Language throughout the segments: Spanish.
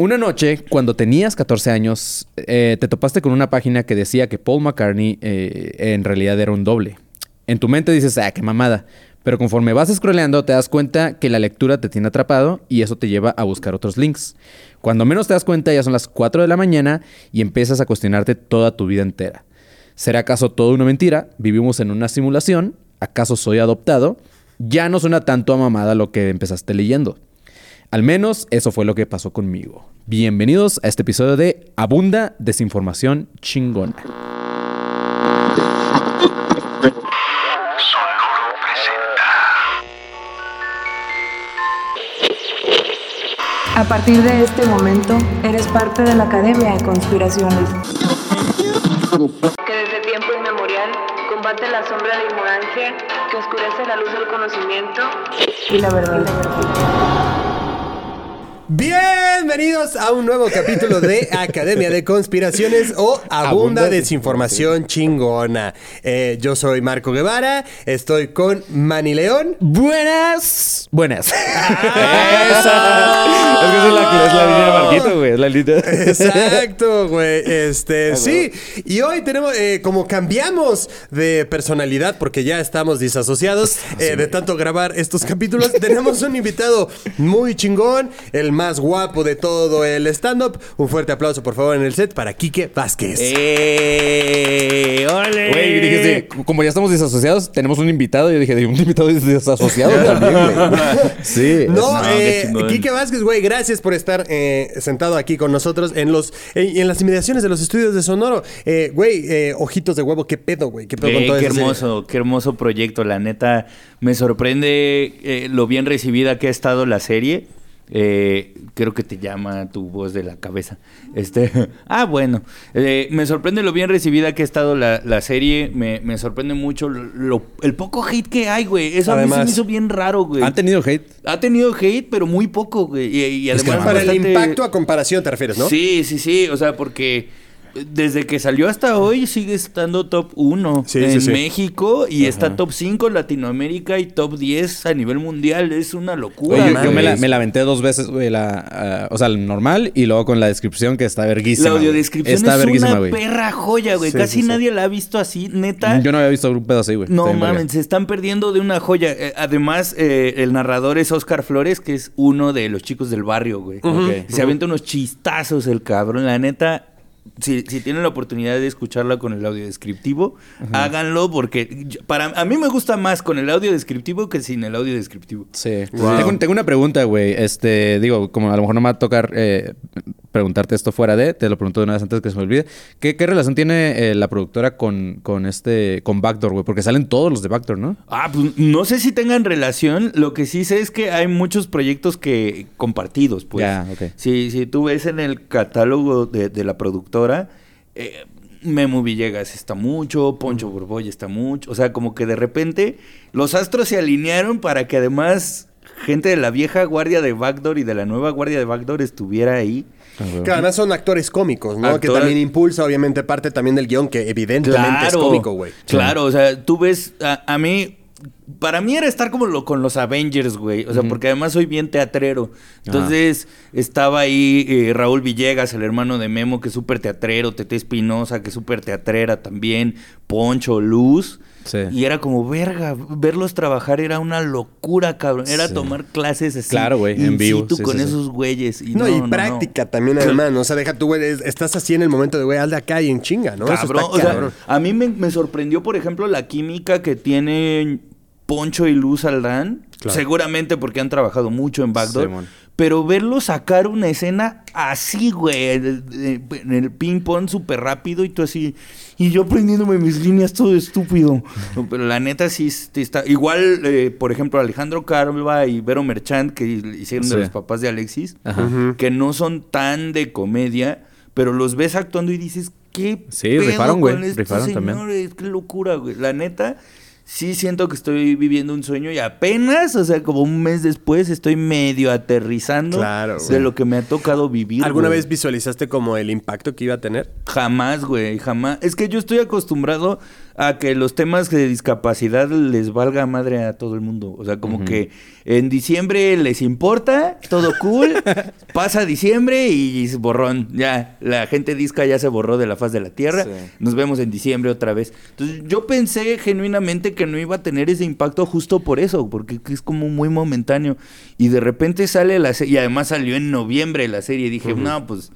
Una noche, cuando tenías 14 años, eh, te topaste con una página que decía que Paul McCartney eh, en realidad era un doble. En tu mente dices, ah, qué mamada. Pero conforme vas scrolleando, te das cuenta que la lectura te tiene atrapado y eso te lleva a buscar otros links. Cuando menos te das cuenta, ya son las 4 de la mañana y empiezas a cuestionarte toda tu vida entera. ¿Será acaso todo una mentira? ¿Vivimos en una simulación? ¿Acaso soy adoptado? Ya no suena tanto a mamada lo que empezaste leyendo. Al menos eso fue lo que pasó conmigo. Bienvenidos a este episodio de Abunda Desinformación Chingona. Sonoro presenta. A partir de este momento, eres parte de la Academia de Conspiraciones. Que desde tiempo inmemorial combate la sombra de la ignorancia, que oscurece la luz del conocimiento y la verdad. Bienvenidos a un nuevo capítulo de Academia de Conspiraciones o Abunda Desinformación Chingona. Eh, yo soy Marco Guevara, estoy con Manny León. Buenas. Buenas. Es que es la, es la línea de Marquito, güey. Es la línea. Exacto, güey. Este, sí. Y hoy tenemos, eh, como cambiamos de personalidad, porque ya estamos disasociados eh, de tanto grabar estos capítulos, tenemos un invitado muy chingón, el más guapo de todo el stand-up. Un fuerte aplauso, por favor, en el set para Quique Vázquez. ¡Eh! ¡Ole! Güey, dijiste, como ya estamos desasociados, tenemos un invitado. Yo dije, un invitado desasociado también, güey. Sí. No, No, eh. Quique Vázquez, güey, gracias por estar eh, sentado aquí con nosotros en los en, en las inmediaciones de los estudios de Sonoro. Eh, güey, eh, ojitos de huevo, qué pedo, güey, qué pedo Güey, con todo qué eso. hermoso, qué hermoso proyecto. La neta, me sorprende eh, lo bien recibida que ha estado la serie. Eh, creo que te llama tu voz de la cabeza. Este, ah, bueno. Eh, me sorprende lo bien recibida que ha estado la, la serie. Me, me sorprende mucho lo- el poco hate que hay, güey. Eso a mí se Además. me hizo bien raro, güey. ¿Han tenido hate? Ha tenido hate, pero muy poco, güey. Y, y Es que además Para el impacto a comparación te refieres, ¿no? Sí, sí, sí. O sea, porque desde que salió hasta hoy sigue estando top 1 Sí, en sí, sí. México y está top 5 en Latinoamérica y top 10 a nivel mundial. Es una locura. Oye, yo, yo me, la, me la aventé dos veces, güey. La, ah, o sea, el normal y luego con la descripción que está verguísima. La audiodescripción Está es verguísima, una güey. perra joya, güey. Sí, Casi sí, sí. nadie la ha visto así, neta. Yo no había visto un pedo así, güey. No mames, se están perdiendo de una joya. Eh, además, eh, el narrador es Oscar Flores, que es uno de los chicos del barrio, güey. Se avienta unos chistazos el cabrón. La neta, si, si tienen la oportunidad de escucharla con el audio descriptivo, háganlo porque yo- para a mí me gusta más con el audio descriptivo que sin el audio descriptivo. Sí. Wow. Tengo, tengo una pregunta, güey. Este, digo, como a lo mejor no me va a tocar eh, preguntarte esto fuera de, te lo pregunto de una vez antes que se me olvide. ¿Qué, qué relación tiene eh, la productora con, con este, con Backdoor, güey? Porque salen todos los de Backdoor, ¿no? Ah, pues no sé si tengan relación. Lo que sí sé es que hay muchos proyectos que compartidos, pues. Ya, ok. Si, si tú ves en el catálogo de, de la productora, eh, Memo Villegas está mucho, Poncho Borboy está mucho. O sea, como que de repente los astros se alinearon para que además gente de la vieja guardia de Backdoor y de la nueva guardia de Backdoor estuviera ahí. Que además son actores cómicos, ¿no? Que también impulsa, obviamente, parte también del guion, que evidentemente es cómico, güey. Claro, o sea, tú ves, a, a mí, para mí era estar como lo, con los Avengers, güey. O sea, porque además soy bien teatrero. Entonces, estaba ahí eh, Raúl Villegas, el hermano de Memo, que es súper teatrero, Tete Espinosa, que es súper teatrera también, Poncho, Luz. Sí. Y era como, verga, verlos trabajar era una locura, cabrón. Era Sí. tomar clases así. Claro, güey, en vivo, situ sí, con sí, sí. esos güeyes. Y No, no, y no, no. práctica también, además, ¿no? O sea, deja tú, güey, es- estás así en el momento de, güey, al de acá y en chinga, ¿no? Eso Cabrón, está o sea, cabrón. a mí me, me sorprendió, por ejemplo, la química que tienen Poncho y Luz Aldán. Claro. Seguramente porque han trabajado mucho en Backdoor. Pero verlos sacar una escena así, güey, en el ping-pong súper rápido y tú así. Y yo aprendiéndome mis líneas todo estúpido. No, pero la neta sí está. Igual, eh, por ejemplo, Alejandro Carva y Vero Merchant, que hicieron Sí. de los papás de Alexis, Ajá. Que no son tan de comedia, pero los ves actuando y dices, ¿qué Sí, rifaron, güey, con estos rifaron también. señores? Qué locura, güey. La neta, sí siento que estoy viviendo un sueño y apenas, o sea, como un mes después, estoy medio aterrizando Claro, de lo que me ha tocado vivir. ¿Alguna güey. vez visualizaste como el impacto que iba a tener? Jamás, güey, jamás. Es que yo estoy acostumbrado a que los temas de discapacidad les valga madre a todo el mundo. O sea, como que en diciembre les importa, todo cool, pasa diciembre y borrón. Ya, la gente disca ya se borró de la faz de la tierra. Sí. Nos vemos en diciembre otra vez. Entonces, yo pensé genuinamente que no iba a tener ese impacto justo por eso, porque es como muy momentáneo. Y de repente sale la serie, y además salió en noviembre la serie. Y dije, no, pues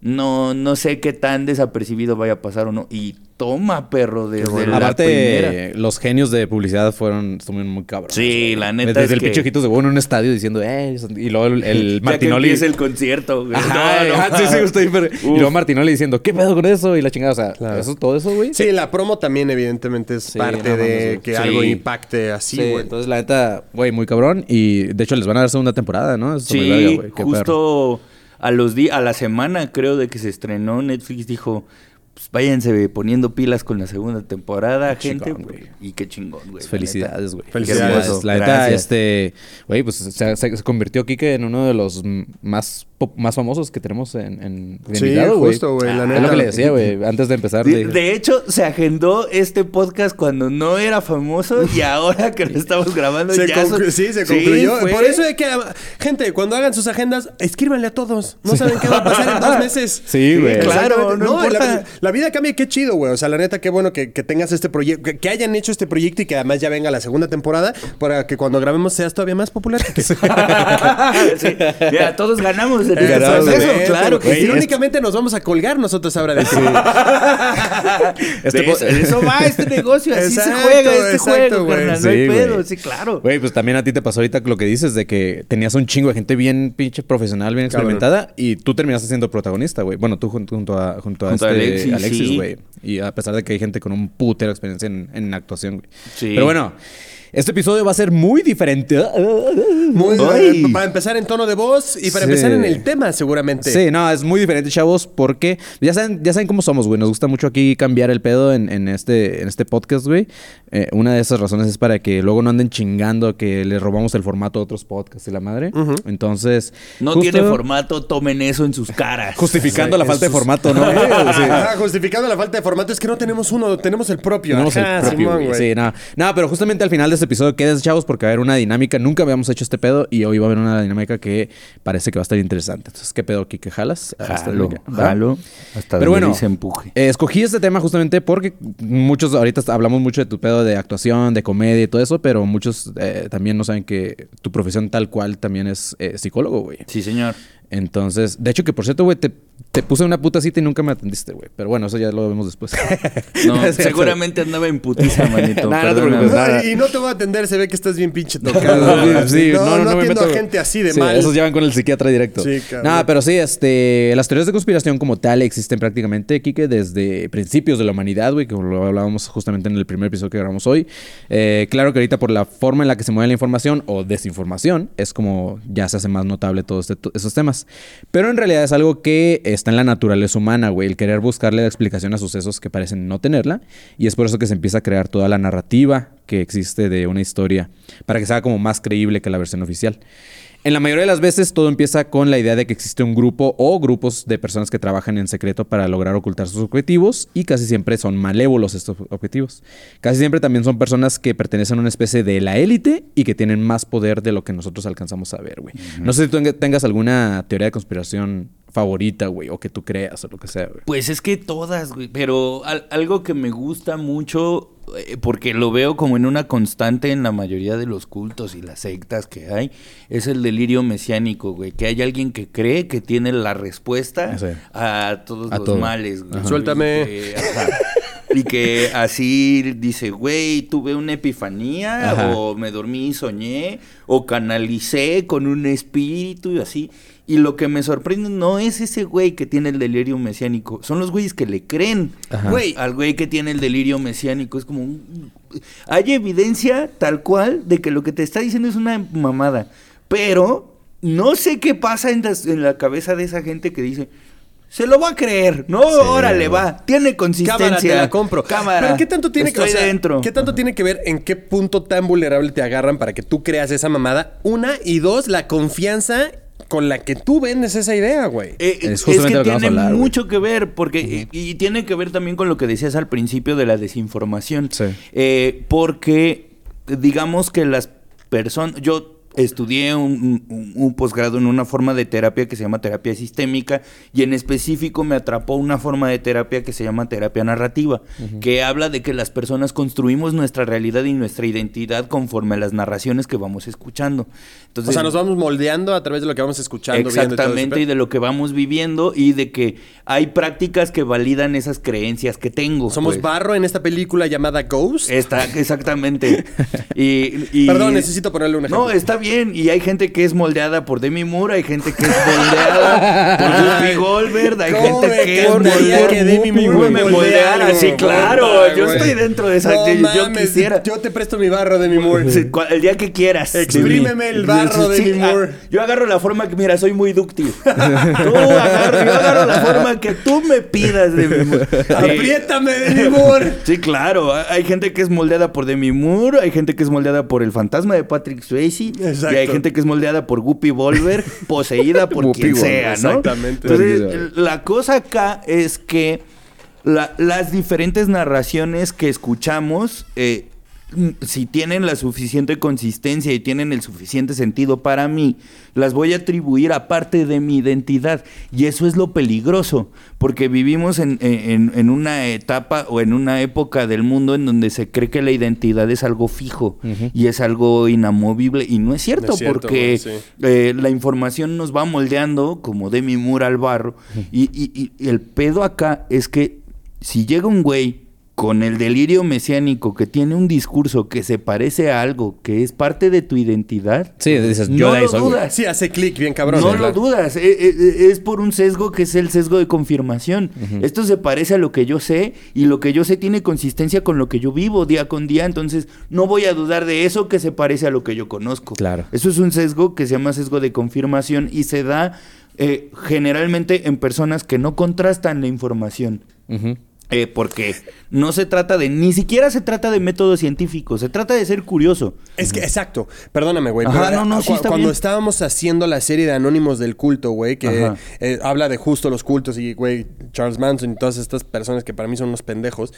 no, no sé qué tan desapercibido vaya a pasar o no. Y toma, perro, desde la Aparte, primera. los genios de publicidad fueron, estuvieron muy cabrones. Sí, la neta Desde es el que- pinche ojitos de bueno en un estadio diciendo, eh, y luego el, el Martinoli. empieza el concierto, güey. Ajá, No, no. ajá, sí, sí, estoy pero- Y luego Martinoli diciendo, ¿qué pedo con eso? Y la chingada, o sea, Claro. eso, todo eso, güey. Sí, la promo también evidentemente es Sí, parte no de que Sí. algo impacte así, Sí, güey. entonces la neta, güey, muy cabrón. Y de hecho les van a dar segunda temporada, ¿no? Eso Sí, güey, qué perro. A los días, a la semana creo de que se estrenó, Netflix dijo, pues váyanse poniendo pilas con la segunda temporada, Qué gente. chingón, y qué chingón, güey. Felicidades, güey. Felicidades. La neta, este, güey, pues se, se- convirtió Kike en uno de los más, más famosos que tenemos en, en de Sí, invitado, güey. justo, güey, la Es neta. lo que le decía, güey, antes de empezar. De, de hecho, se agendó este podcast cuando no era famoso y ahora que lo estamos grabando Se ya son- sí, se concluyó. Por eso es que, gente, cuando hagan sus agendas, escríbanle a todos. No saben qué va a pasar en dos meses. Sí, güey. claro, Exactamente. no la, importa. la vida cambia, qué chido, güey. O sea, la neta, qué bueno que, que tengas este proyecto, que, que hayan hecho este proyecto y que además ya venga la segunda temporada para que cuando grabemos seas todavía más popular. Sí. Mira, todos ganamos este Ganamos, proceso, güey. claro que sí. Irónicamente nos vamos a colgar nosotros ahora de ti. Este De eso, po- de eso va este negocio, así se juega este exacto, juego, güey. carnal, no hay Sí, pedo, sí, claro. Güey, pues también a ti te pasó ahorita lo que dices de que tenías un chingo de gente bien pinche profesional, bien Cabrón. experimentada y tú terminaste siendo protagonista, güey. Bueno, tú junto, junto a, junto a Junto este Alexis, sí. güey. Y a pesar de que hay gente con un putero experiencia en, en actuación, güey. Sí. Pero bueno, este episodio va a ser muy diferente. Muy eh, Para empezar en tono de voz y para Sí. empezar en el tema, seguramente. Sí, no, es muy diferente, chavos, porque ya saben, ya saben cómo somos, güey. Nos gusta mucho aquí cambiar el pedo en, en este, en este podcast, güey. Eh, una de esas razones es para que luego no anden chingando que les robamos el formato a otros podcasts y la madre. Entonces. No justo tiene formato, tomen eso en sus caras. Justificando la falta de formato, ¿no? Sí. Ajá, justificando la falta de formato es que no tenemos uno, tenemos el propio. Tenemos Ajá, el propio, Simón, güey. Sí, no. No, pero justamente al final de este episodio quédense, chavos, porque va a haber una dinámica. Nunca habíamos hecho este pedo y hoy va a haber una dinámica que parece que va a estar interesante. Entonces, ¿qué pedo aquí que jalas? Jalo, jalo. Hasta Pero donde bueno, empuje. eh, escogí este tema justamente porque muchos ahorita hablamos mucho de tu pedo de actuación, de comedia y todo eso, pero muchos eh, también no saben que tu profesión tal cual también es eh, psicólogo, güey. Sí, señor. Entonces, de hecho que por cierto, güey, te, te puse una puta cita y nunca me atendiste, güey. Pero bueno, eso ya lo vemos después. No, seguramente andaba en putiza, manito. No, no te No, y no te voy a atender, se ve que estás bien pinche tocado. Sí, no, no, me atiendo meto- a gente así de Sí, mal. Esos llevan con el psiquiatra directo. Sí, cabrón. Nada, pero sí, este, las teorías de conspiración como tal existen prácticamente, Kike, desde principios de la humanidad, güey, como lo hablábamos justamente en el primer episodio que grabamos hoy. Eh, claro que ahorita por la forma en la que se mueve la información o desinformación, es como ya se hace más notable todos este- esos temas. Pero en realidad es algo que está en la naturaleza humana, güey, el querer buscarle la explicación a sucesos que parecen no tenerla. Y es por eso que se empieza a crear toda la narrativa que existe de una historia, para que sea como más creíble que la versión oficial. En la mayoría de las veces todo empieza con la idea de que existe un grupo o grupos de personas que trabajan en secreto para lograr ocultar sus objetivos y casi siempre son malévolos estos objetivos. Casi siempre también son personas que pertenecen a una especie de la élite y que tienen más poder de lo que nosotros alcanzamos a ver, güey. No sé si tú tengas alguna teoría de conspiración favorita, güey, o que tú creas o lo que sea, güey. Pues es que todas, güey. Pero al- algo que me gusta mucho, eh, porque lo veo como en una constante en la mayoría de los cultos y las sectas que hay, es el delirio mesiánico, güey. Que hay alguien que cree que tiene la respuesta Sí. a todos A los todo. males, güey. Ajá. Suéltame. Y que, ajá. Y que así dice, güey, tuve una epifanía, Ajá. o me dormí y soñé, o canalicé con un espíritu y así. Y lo que me sorprende no es ese güey que tiene el delirio mesiánico, son los güeyes que le creen. Ajá. Güey, al güey que tiene el delirio mesiánico es como un... Hay evidencia tal cual de que lo que te está diciendo es una mamada, pero no sé qué pasa en, la cabeza de esa gente que dice... Se lo va a creer, no, órale, güey. va, tiene consistencia. Cámara, te la compro. Cámara. Pero ¿qué tanto tiene que Estoy o sea, dentro. ¿Qué tanto tiene que ver en qué punto tan vulnerable te agarran para que tú creas esa mamada? Una y dos, la confianza con la que tú vendes esa idea, güey. Eh, Es es, justamente que lo que vamos a tiene güey. mucho que ver, porque y, y tiene que ver también con lo que decías al principio de la desinformación. Sí. Eh, porque digamos que las personas, yo estudié un, un- un posgrado en una forma de terapia que se llama terapia sistémica y en específico me atrapó una forma de terapia que se llama terapia narrativa, que habla de que las personas construimos nuestra realidad y nuestra identidad conforme a las narraciones que vamos escuchando. Entonces, o sea, nos vamos moldeando a través de lo que vamos escuchando. viendo y Exactamente, pedo. y de lo que vamos viviendo y de que hay prácticas que validan esas creencias que tengo. Somos pues. barro en esta película llamada Ghost. Está, exactamente. y, y- Perdón, necesito ponerle un ejemplo. No, está bien. Y hay gente que es moldeada por Demi Moore, hay gente que es moldeada por Whoopi Goldberg, hay ¿Cómo gente que es moldeada que Demi Moore me moldeara. moldea, Sí, claro. Yo estoy dentro de esa. Yo, quisiera. Yo te presto mi barro de mi Moore. El día que quieras. Exprímeme el barro de Sí, mi ah, Moore. Yo agarro la forma que, mira, soy muy dúctil. Tú agarro, yo agarro la forma que tú me pidas de mi Moore. Apriétame de mi Moore. Sí, claro. Hay hay gente que es moldeada por Demi Moore, hay gente que es moldeada por el fantasma de Patrick Swayze, Exacto. y hay gente que es moldeada por Guppy Volver, poseída por quien sea, ¿no? exactamente. Entonces, la cosa acá es que la- las diferentes narraciones que escuchamos, eh, si tienen la suficiente consistencia y tienen el suficiente sentido para mí, las voy a atribuir a parte de mi identidad. Y eso es lo peligroso, porque vivimos en, en- en una etapa o en una época del mundo en donde se cree que la identidad es algo fijo y es algo inamovible. Y no es cierto, No es cierto, porque sí. eh, la información nos va moldeando como Demi Moore al barro. Y- y- y el pedo acá es que si llega un güey con el delirio mesiánico que tiene un discurso que se parece a algo que es parte de tu identidad, Sí, dices, yo no de ahí lo soy, dudas. Sí, hace clic bien cabrón. no Sí, lo claro. dudas, eh, eh, eh, es por un sesgo que es el sesgo de confirmación. Esto se parece a lo que yo sé y lo que yo sé tiene consistencia con lo que yo vivo día con día, entonces no voy a dudar de eso que se parece a lo que yo conozco. Claro. Eso es un sesgo que se llama sesgo de confirmación y se da eh, generalmente en personas que no contrastan la información. Ujú. Eh, porque no se trata de, ni siquiera se trata de método científico, se trata de ser curioso. Es que, exacto. Perdóname, güey. Ajá, pero, no, no, sí cu- está Cuando bien. estábamos haciendo la serie de Anónimos del Culto, güey, que eh, habla de justo los cultos y, güey, Charles Manson y todas estas personas que para mí son unos pendejos.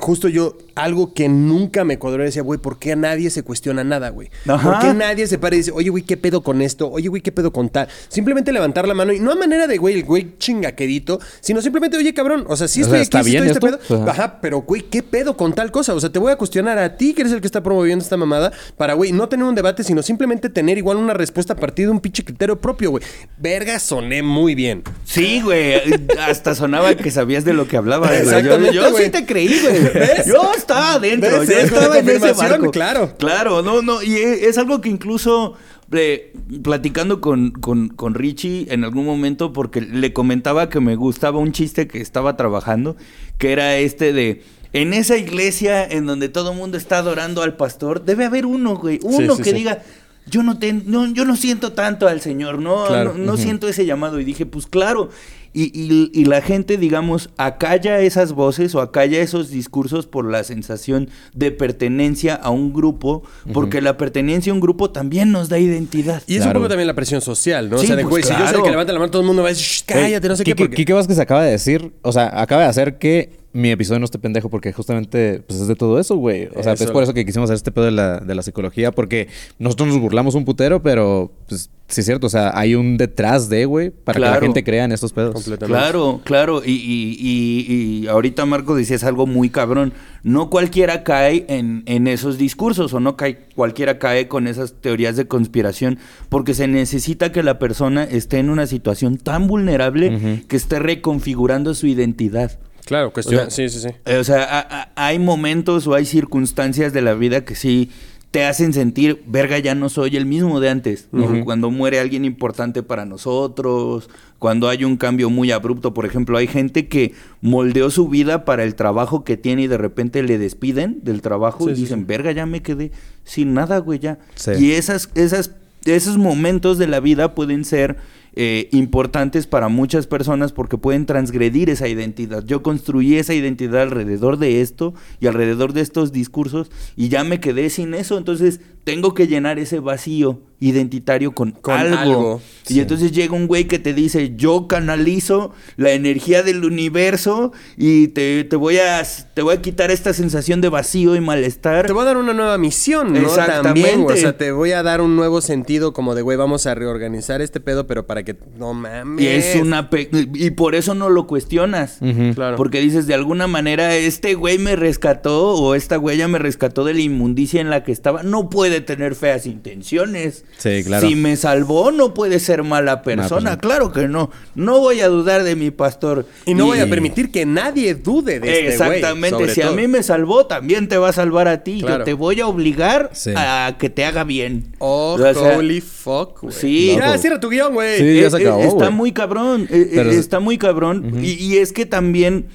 Justo yo, algo que nunca me cuadró, decía, güey, ¿por qué a nadie se cuestiona nada, güey? Ajá. ¿Por qué nadie se para y dice, oye, güey, ¿qué pedo con esto? Oye, güey, ¿qué pedo con tal? Simplemente levantar la mano y no a manera de, güey, el güey chingaquerito, sino simplemente, oye, cabrón, o sea, sí O estoy sea, aquí, ¿está sí bien estoy este esto? pedo. Ajá. Ajá, pero, güey, ¿qué pedo con tal cosa? O sea, te voy a cuestionar a ti, que eres el que está promoviendo esta mamada, para, güey, no tener un debate, sino simplemente tener igual una respuesta a partir de un pinche criterio propio, güey. Verga, soné muy bien. Sí, güey, hasta sonaba que sabías de lo que hablabas. güey. Exactamente, Yo, yo sí te creí, güey. ¿Ves? Yo estaba adentro, yo estaba en ese barco. claro. Claro, no, no, y e- es algo que incluso eh, platicando con, con, con Richie en algún momento, porque le comentaba que me gustaba un chiste que estaba trabajando, que era este de... En esa iglesia en donde todo el mundo está adorando al pastor, debe haber uno, güey. Uno sí, que sí. diga, yo no, te, no, yo no siento tanto al Señor, no, Claro. no, no siento ese llamado. Y dije, pues claro. Y, y- y la gente, digamos, acalla esas voces o acalla esos discursos por la sensación de pertenencia a un grupo, porque la pertenencia a un grupo también nos da identidad. Y es Claro. un poco también la presión social, ¿no? Sí, o sea, de, pues, güey, si yo soy el claro. que levanta la mano, todo el mundo va a decir, "Shh, cállate, no sé qué. Quique, porque- Quique Vázquez acaba de decir, o sea, acaba de hacer que mi episodio no esté pendejo porque justamente pues, es de todo eso, güey. O sea, Eso. es por eso que quisimos hacer este pedo de la, de la psicología porque nosotros nos burlamos un putero, pero pues sí es cierto, o sea, hay un detrás de, güey, para que la gente crea en estos pedos. Completamente. Claro, claro. Y, y- y- y ahorita Marco decías algo muy cabrón. No cualquiera cae en, en esos discursos o no cae, cualquiera cae con esas teorías de conspiración porque se necesita que la persona esté en una situación tan vulnerable que esté reconfigurando su identidad. Claro, cuestión. O sea, sí, sí, sí. Eh, O sea, a- a- hay momentos o hay circunstancias de la vida que sí te hacen sentir, verga, ya no soy el mismo de antes. ¿no? Cuando muere alguien importante para nosotros, cuando hay un cambio muy abrupto. Por ejemplo, hay gente que moldeó su vida para el trabajo que tiene y de repente le despiden del trabajo Sí, y sí, dicen, sí. verga, ya me quedé sin nada, güey, ya. Y esas, esas, esos momentos de la vida pueden ser eh, importantes para muchas personas porque pueden transgredir esa identidad. Yo construí esa identidad alrededor de esto y alrededor de estos discursos y ya me quedé sin eso. Entonces tengo que llenar ese vacío identitario con, Con algo. algo, Y sí. entonces llega un güey que te dice, yo canalizo la energía del universo y te, te voy, a, te voy a quitar esta sensación de vacío y malestar. Te voy a dar una nueva misión, ¿no? Exactamente. También, o sea, te voy a dar un nuevo sentido como de, güey, vamos a reorganizar este pedo, pero para que... No mames. Y es una... pe- y por eso no lo cuestionas. Claro. Porque dices, de alguna manera, este güey me rescató o esta güey ya me rescató de la inmundicia en la que estaba. No puede tener feas intenciones. Sí, claro. Si me salvó, no puede ser mala persona. persona. Claro que no. No voy a dudar de mi pastor. Y no voy a permitir que nadie dude de este güey. Exactamente. si a mí me salvó, también te va a salvar a ti. Claro. Yo te voy a obligar Sí. a que te haga bien. Oh, O sea, holy fuck, güey. Sí. Ya, Loco. cierra tu guion, güey. Sí, ya se acabó, está muy cabrón. Pero- está muy cabrón. y, y es que también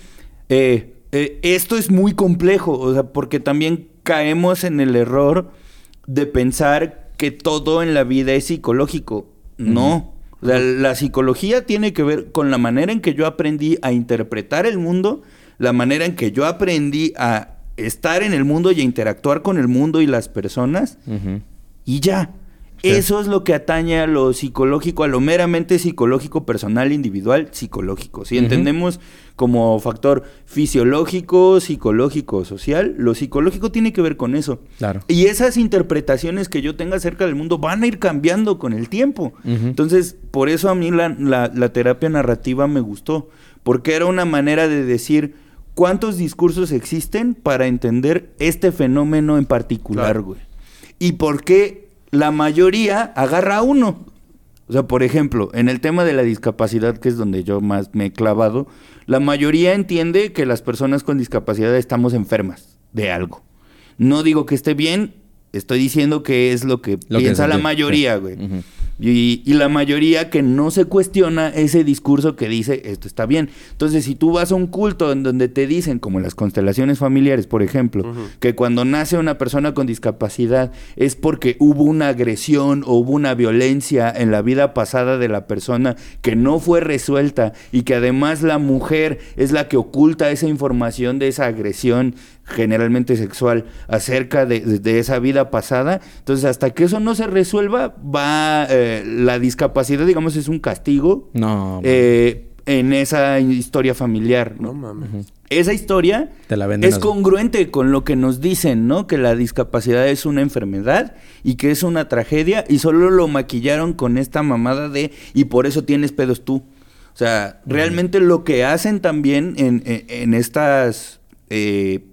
eh, eh, esto es muy complejo. O sea, porque también caemos en el error de pensar que todo en la vida es psicológico. No. La psicología tiene que ver con la manera en que yo aprendí a interpretar el mundo, la manera en que yo aprendí a estar en el mundo y a interactuar con el mundo y las personas y ya. Eso es lo que atañe a lo psicológico, a lo meramente psicológico, personal, individual, psicológico. Si entendemos como factor fisiológico, psicológico, social, lo psicológico tiene que ver con eso. Claro. Y esas interpretaciones que yo tenga acerca del mundo van a ir cambiando con el tiempo. Entonces, por eso a mí la, la- la terapia narrativa me gustó, porque era una manera de decir cuántos discursos existen para entender este fenómeno en particular, Claro. güey. Y por qué la mayoría agarra uno. O sea, por ejemplo, en el tema de la discapacidad, que es donde yo más me he clavado, la mayoría entiende que las personas con discapacidad estamos enfermas de algo. No digo que esté bien, estoy diciendo que es lo que Lo que piensa la mayoría, güey. Y, y la mayoría que no se cuestiona ese discurso que dice esto está bien. Entonces, si tú vas a un culto en donde te dicen, como las constelaciones familiares, por ejemplo, que cuando nace una persona con discapacidad es porque hubo una agresión o hubo una violencia en la vida pasada de la persona que no fue resuelta y que además la mujer es la que oculta esa información de esa agresión generalmente sexual acerca de, de- de esa vida pasada. Entonces, hasta que eso no se resuelva, va eh, la discapacidad, digamos, es un castigo No. eh, en esa historia familiar. ¿no? No mames. Esa historia Te la venden es congruente con lo que nos dicen, ¿no? Que la discapacidad es una enfermedad y que es una tragedia y solo lo maquillaron con esta mamada de y por eso tienes pedos tú. O sea, realmente lo que hacen también en, en- en estas... eh,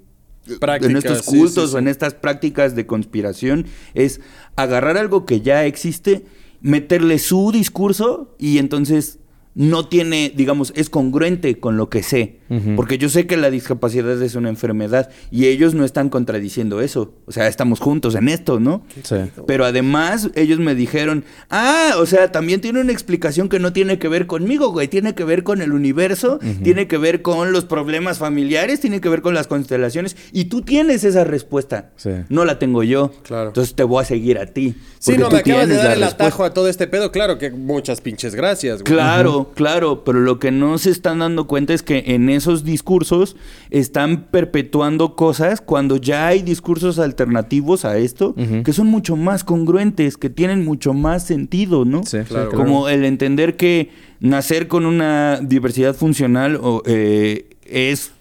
Prácticas, en estos cultos sí, sí. o en estas prácticas de conspiración es agarrar algo que ya existe, meterle su discurso y entonces no tiene, digamos, es congruente con lo que sé. Porque yo sé que la discapacidad es una enfermedad y ellos no están contradiciendo eso. O sea, estamos juntos en esto, ¿no? Sí. Pero además ellos me dijeron, ah, o sea, también tiene una explicación que no tiene que ver conmigo, güey, tiene que ver con el universo, tiene que ver con los problemas familiares, tiene que ver con las constelaciones y tú tienes esa respuesta. Sí. No la tengo yo. Claro. Entonces te voy a seguir a ti. Sí, no, tú me acabas de dar el respuesta. atajo a todo este pedo. Claro que muchas pinches gracias, güey. Claro, claro, pero lo que no se están dando cuenta es que en esos discursos están perpetuando cosas cuando ya hay discursos alternativos a esto que son mucho más congruentes, que tienen mucho más sentido, ¿no? Sí, Claro. Como el entender que nacer con una diversidad funcional o, eh, es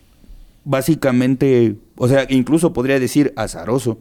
básicamente, o sea, incluso podría decir azaroso.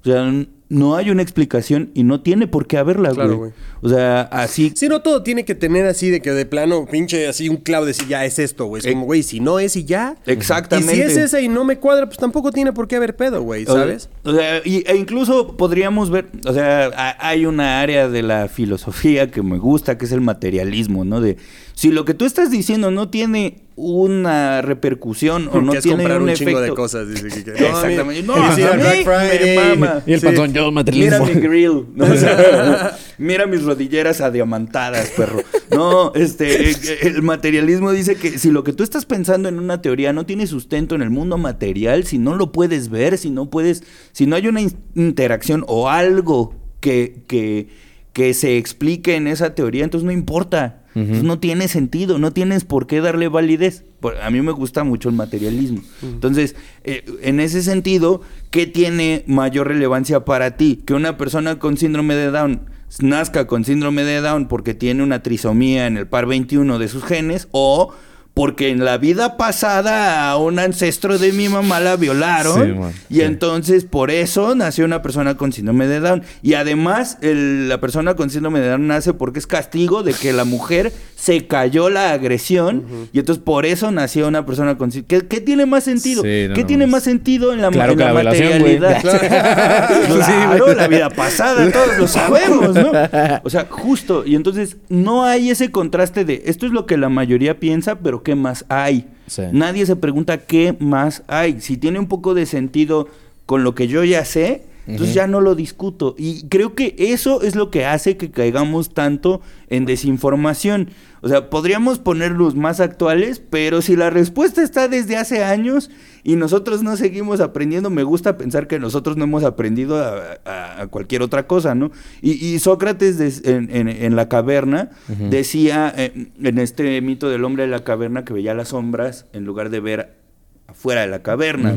O sea, no hay una explicación y no tiene por qué haberla, Claro, güey. O sea, así Sí, no todo tiene que tener así de que de plano, pinche, así un clavo de decir, ya es esto, güey. Es como, güey, si no es y ya. Exactamente. Y si es esa y no me cuadra, pues tampoco tiene por qué haber pedo, güey, ¿sabes? O sea, y- e incluso podríamos ver, o sea, ha- hay una área de la filosofía que me gusta, que es el materialismo, ¿no? De si lo que tú estás diciendo no tiene una repercusión o no que es tiene comprar un, un, chingo efecto. de cosas. Dice que, que- no, Exactamente. No, a mí me mama. Y el Sí. panzón, yo materialismo. Mira mi grill. ¿no? O sea, mira mis rodilleras adiamantadas, perro. No, este, eh, el materialismo dice que si lo que tú estás pensando en una teoría no tiene sustento en el mundo material, si no lo puedes ver, si no puedes, si no hay una in- interacción o algo que, que, que se explique en esa teoría, entonces no importa. Entonces, no tiene sentido, no tienes por qué darle validez. A mí me gusta mucho el materialismo. Entonces, eh, en ese sentido, ¿qué tiene mayor relevancia para ti? Que una persona con síndrome de Down nazca con síndrome de Down porque tiene una trisomía en el par 21 de sus genes o porque en la vida pasada a un ancestro de mi mamá la violaron Sí, man, y sí. entonces por eso nació una persona con síndrome de Down. Y además el- la persona con síndrome de Down nace porque es castigo de que la mujer se cayó la agresión y entonces por eso nació una persona con síndrome. ¿Qué, qué tiene más sentido? Sí, no, ¿Qué no, tiene es- más sentido en la, Claro en que la la materialidad? Claro, la vida pasada, todos lo sabemos, ¿no? O sea, justo. Y entonces no hay ese contraste de esto es lo que la mayoría piensa, pero ¿qué más hay? Sí. Nadie se pregunta qué más hay. Si tiene un poco de sentido con lo que yo ya sé, entonces ya no lo discuto. Y creo que eso es lo que hace que caigamos tanto en desinformación. O sea, podríamos ponerlos más actuales, pero si la respuesta está desde hace años y nosotros no seguimos aprendiendo, me gusta pensar que nosotros no hemos aprendido a, a- a cualquier otra cosa, ¿no? Y, y Sócrates des- en, en- en la caverna decía, eh, en este mito del hombre de la caverna, que veía las sombras en lugar de ver afuera de la caverna.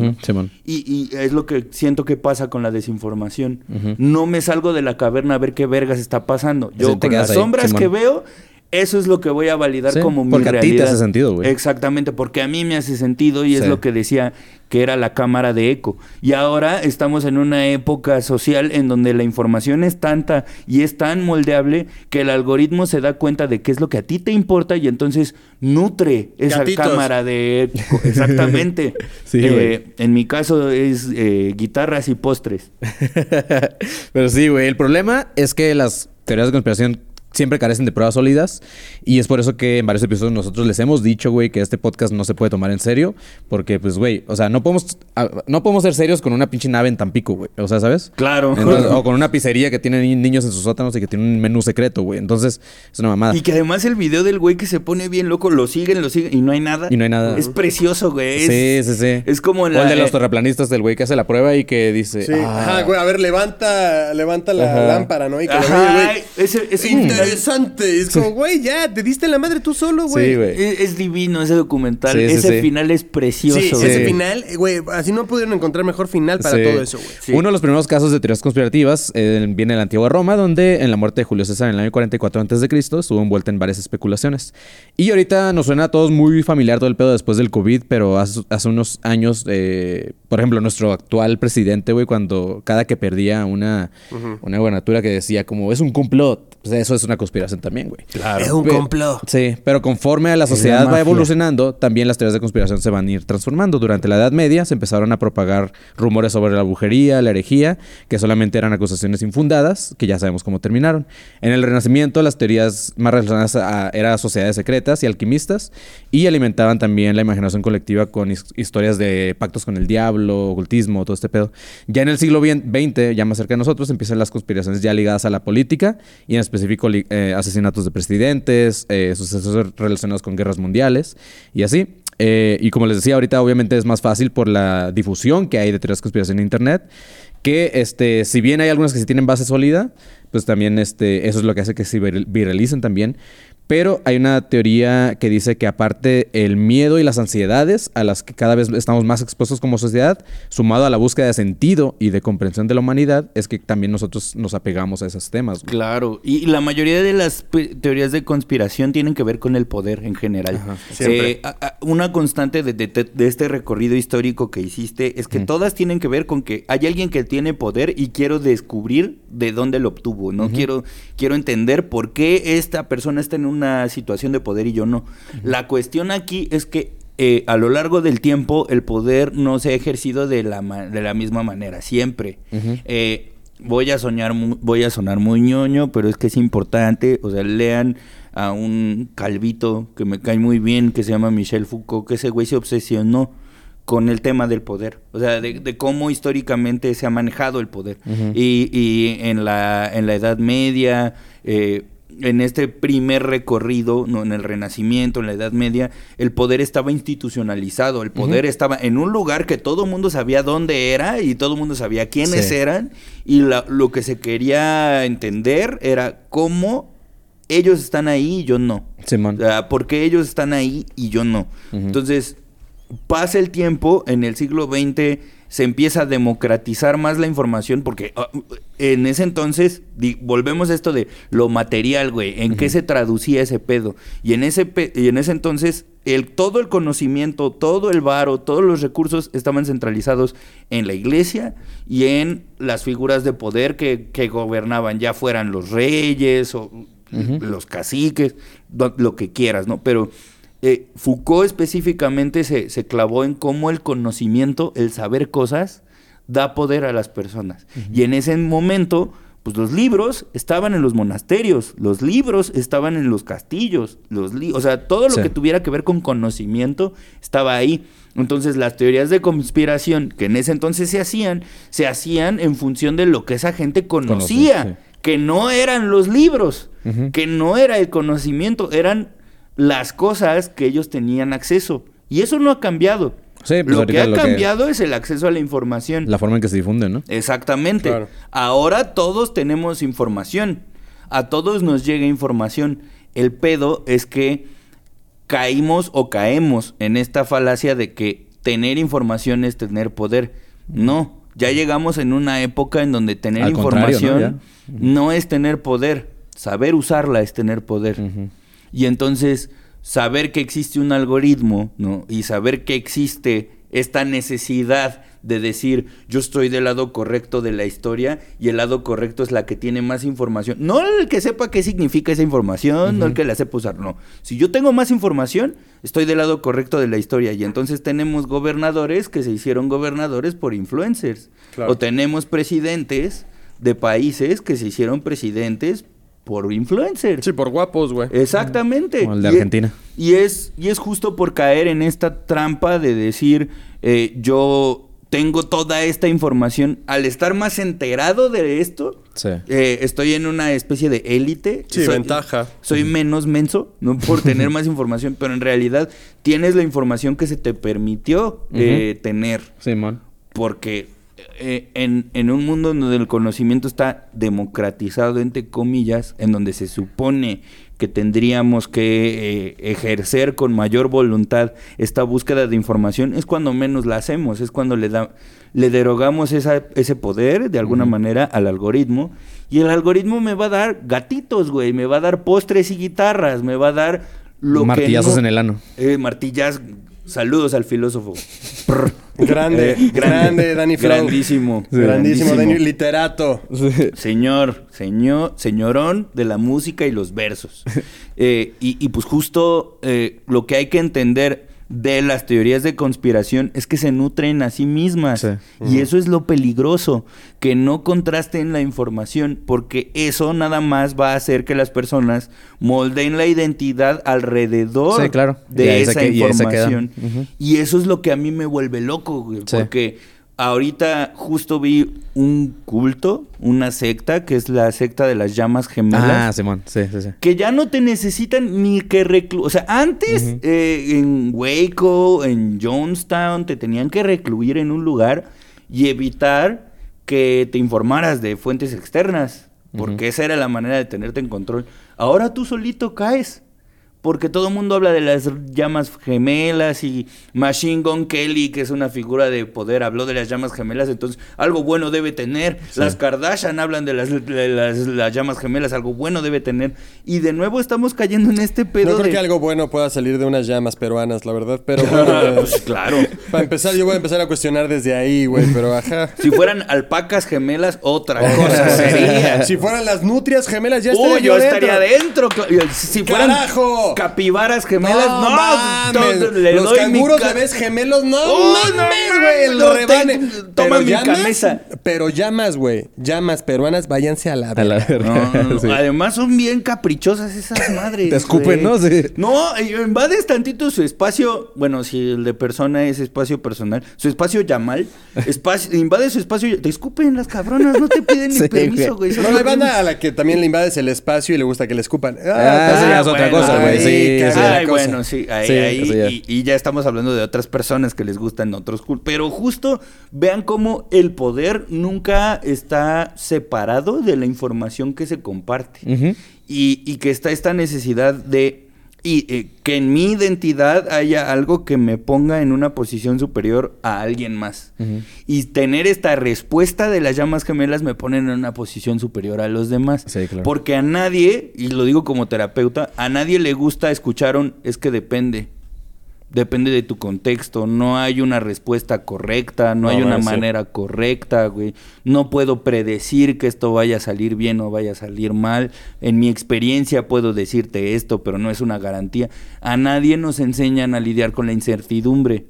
Y, y es lo que siento que pasa con la desinformación. No me salgo de la caverna a ver qué vergas está pasando. Yo con las ahí, sombras que veo, eso es lo que voy a validar Sí, como mi porque a ti te realidad. hace sentido, güey. Exactamente, porque a mí me hace sentido y es lo que decía que era la cámara de eco. Y ahora estamos en una época social en donde la información es tanta y es tan moldeable que el algoritmo se da cuenta de qué es lo que a ti te importa y entonces nutre esa Gatitos. cámara de eco. Exactamente. Sí, Eh, güey. en mi caso es eh, guitarras y postres. Pero sí, güey. El problema es que las teorías de conspiración siempre carecen de pruebas sólidas. Y es por eso que en varios episodios nosotros les hemos dicho, güey, que este podcast no se puede tomar en serio. Porque, pues, güey, o sea, no podemos, a- no podemos ser serios con una pinche nave en Tampico, güey. O sea, ¿sabes? Claro. Entonces, o con una pizzería que tiene ni- niños en sus sótanos y que tiene un menú secreto, güey. Entonces, es una mamada. Y que además el video del güey que se pone bien loco, lo siguen, lo siguen y no hay nada. Y no hay nada. Es precioso, güey. Sí, Es- sí, sí. Es como en O el la- de los eh, terraplanistas del güey que hace la prueba y que dice... Sí, "Ah, ajá, güey, a ver, levanta, levanta la Ajá. lámpara, ¿no? Y que lo Ajá, güey. ese- ese documental Interesante. Es como, güey, ya, te diste la madre tú solo, güey. Sí, güey. Es, es divino ese documental. Sí, sí, ese sí. final es precioso. Sí, güey. ese final, eh, güey, así no pudieron encontrar mejor final para Sí. todo eso, güey. Sí. Uno de los primeros casos de teorías conspirativas eh, viene de la antigua Roma, donde en la muerte de Julio César en el año 44 a.C. estuvo envuelta en varias especulaciones. Y ahorita nos suena a todos muy familiar todo el pedo después del COVID, pero hace, hace unos años, eh, por ejemplo, nuestro actual presidente, güey, cuando cada que perdía una, una gubernatura que decía como es un complot, pues eso es una conspiración también, güey. Es un complot. Sí, pero conforme a la sociedad va evolucionando, también las teorías de conspiración se van a ir transformando. Durante la Edad Media se empezaron a propagar rumores sobre la brujería, la herejía, que solamente eran acusaciones infundadas, que ya sabemos cómo terminaron. En el Renacimiento las teorías más relacionadas a, eran sociedades secretas y alquimistas, y alimentaban también la imaginación colectiva con his- historias de pactos con el diablo, ocultismo, todo este pedo. Ya en el siglo XX, ya más cerca de nosotros, empiezan las conspiraciones ya ligadas a la política y en específico li- eh, asesinatos de presidentes, eh, sucesos relacionados con guerras mundiales y así. Eh, y como les decía, ahorita obviamente es más fácil por la difusión que hay de teorías de conspiración en Internet, que este, si bien hay algunas que sí tienen base sólida, pues también este, eso es lo que hace que se vir- viralicen también. Pero hay una teoría que dice que aparte el miedo y las ansiedades a las que cada vez estamos más expuestos como sociedad, sumado a la búsqueda de sentido y de comprensión de la humanidad, es que también nosotros nos apegamos a esos temas. güey. Claro, y la mayoría de las teorías de conspiración tienen que ver con el poder en general. Eh, a- a- una constante de, de- de este recorrido histórico que hiciste es que todas tienen que ver con que hay alguien que tiene poder y quiero descubrir de dónde lo obtuvo, ¿no? quiero, quiero entender por qué esta persona está en una situación de poder y yo no. La cuestión aquí es que eh, a lo largo del tiempo el poder no se ha ejercido de la, de la misma manera, siempre. Eh, voy a soñar, voy a sonar muy ñoño, pero es que es importante, o sea, lean a un calvito que me cae muy bien, que se llama Michel Foucault, que ese güey se obsesionó con el tema del poder, o sea, de, de cómo históricamente se ha manejado el poder. y, y en, la, en la Edad Media, eh, en este primer recorrido, ¿no? en el Renacimiento, en la Edad Media, el poder estaba institucionalizado, el poder estaba en un lugar que todo el mundo sabía dónde era y todo el mundo sabía quiénes Sí. eran y la- lo que se quería entender era cómo ellos están ahí y yo no. Simón. O sea, ¿por qué ellos están ahí y yo no? Entonces, pasa el tiempo, en el siglo XX se empieza a democratizar más la información, porque ah, en ese entonces, di- volvemos a esto de lo material, güey, en qué se traducía ese pedo. Y en ese, pe- y en ese entonces, el, todo el conocimiento, todo el varo, todos los recursos estaban centralizados en la iglesia y en las figuras de poder que, que gobernaban, ya fueran los reyes o los caciques, lo que quieras, ¿no? Pero eh, Foucault específicamente se, se clavó en cómo el conocimiento, el saber cosas, da poder a las personas. Y en ese momento, pues los libros estaban en los monasterios, los libros estaban en los castillos, los o sea, todo lo Sí. que tuviera que ver con conocimiento estaba ahí. Entonces las teorías de conspiración que en ese entonces se hacían, se hacían en función de lo que esa gente conocía, sí. que no eran los libros, que no era el conocimiento, eran las cosas que ellos tenían acceso. Y eso no ha cambiado. Sí, pues lo que ha lo que- cambiado es el acceso a la información. La forma en que se difunde, ¿no? Exactamente. Claro. Ahora todos tenemos información. A todos nos llega información. El pedo es que caímos o caemos en esta falacia de que tener información es tener poder. No, ya llegamos en una época en donde tener Al contrario, ¿no? información no, es tener poder. Saber usarla es tener poder. Y entonces, saber que existe un algoritmo, ¿no? Y saber que existe esta necesidad de decir, yo estoy del lado correcto de la historia y el lado correcto es la que tiene más información. No el que sepa qué significa esa información, no el que la sepa usar, no. Si yo tengo más información, estoy del lado correcto de la historia. Y entonces tenemos gobernadores que se hicieron gobernadores por influencers. Claro. O tenemos presidentes de países que se hicieron presidentes por influencers. Sí, por guapos, güey. Exactamente. Como el de Y Argentina. Y es, y es justo por caer en esta trampa de decir, eh, yo tengo toda esta información, al estar más enterado de esto, Sí. eh, estoy en una especie de élite. Sí, ventaja. Soy menos menso, no por tener más información, pero en realidad tienes la información que se te permitió eh, tener Simón. porque eh, en, en un mundo en donde el conocimiento está democratizado, entre comillas, en donde se supone que tendríamos que eh, ejercer con mayor voluntad esta búsqueda de información, es cuando menos la hacemos, es cuando le, da, le derogamos esa- ese poder de alguna manera al algoritmo. Y el algoritmo me va a dar gatitos, güey, me va a dar postres y guitarras, me va a dar lo Martillazos que no- en el ano. eh, martillas. Saludos al filósofo. Grande, Eh, grande, Danny Flow. Grandísimo. Grandísimo, Danny, literato. Señor, señor, señorón de la música y los versos. Eh, y, y pues justo eh, lo que hay que entender de las teorías de conspiración es que se nutren a sí mismas. Sí. Y eso es lo peligroso, que no contrasten la información, porque eso nada más va a hacer que las personas moldeen la identidad alrededor Sí, claro. Y de esa que- y información. Y eso es lo que a mí me vuelve loco, güey, Sí. porque ahorita justo vi un culto, una secta, que es la secta de las llamas gemelas. Ah, Simón. Sí, sí, sí. Que ya no te necesitan ni que recluir. O sea, antes eh, en Waco, en Jonestown, te tenían que recluir en un lugar y evitar que te informaras de fuentes externas. Porque esa era la manera de tenerte en control. Ahora tú solito caes. Porque todo el mundo habla de las llamas gemelas y Machine Gun Kelly, que es una figura de poder, habló de las llamas gemelas, entonces algo bueno debe tener. Las Kardashian hablan de las, de las, las llamas gemelas, algo bueno debe tener. Y de nuevo estamos cayendo en este pedo No creo de... que algo bueno pueda salir de unas llamas peruanas, la verdad. Pero bueno, Pues, claro. para empezar, yo voy a empezar a cuestionar desde ahí, güey. Pero ajá. Si fueran alpacas gemelas, otra cosa sería. Si fueran las nutrias gemelas, ya estaría Uy, yo dentro. estaría Si fueran ¡Carajo! Capibaras gemelas, no, mames. le Los doy mi canguros ca- bebés gemelos, no Oh, mames, no güey. el no, rebane. toma mi llamas- camisa. Pero llamas, güey. Llamas peruanas, váyanse a la A la verga. No, no, no. Sí. Además son bien caprichosas esas madres. Te escupen. ¿no? Sí. No, invades tantito su espacio. Bueno, si el de persona es espacio personal, su espacio yamal, espacio, invade su espacio. Te escupen las cabronas, no te piden ni Sí, permiso, güey. No, bien- banda a la que también le invades el espacio y le gusta que le escupan. Ah, eso ya es otra cosa, güey. Sí, sí. Ay, bueno, sí, ahí, Sí, ahí, ya. Y, y ya estamos hablando de otras personas que les gustan otros cultos. Pero justo vean cómo el poder nunca está separado de la información que se comparte. Y que está esta necesidad de y eh, que en mi identidad haya algo que me ponga en una posición superior a alguien más. Y tener esta respuesta de las llamas gemelas me ponen en una posición superior a los demás. Sí, claro. Porque a nadie, y lo digo como terapeuta, a nadie le gusta escuchar un es que depende. Depende de tu contexto, no hay una respuesta correcta, no, No, hay una manera correcta, güey. No puedo predecir que esto vaya a salir bien o vaya a salir mal. En mi experiencia puedo decirte esto, pero no es una garantía. A nadie nos enseñan a lidiar con la incertidumbre.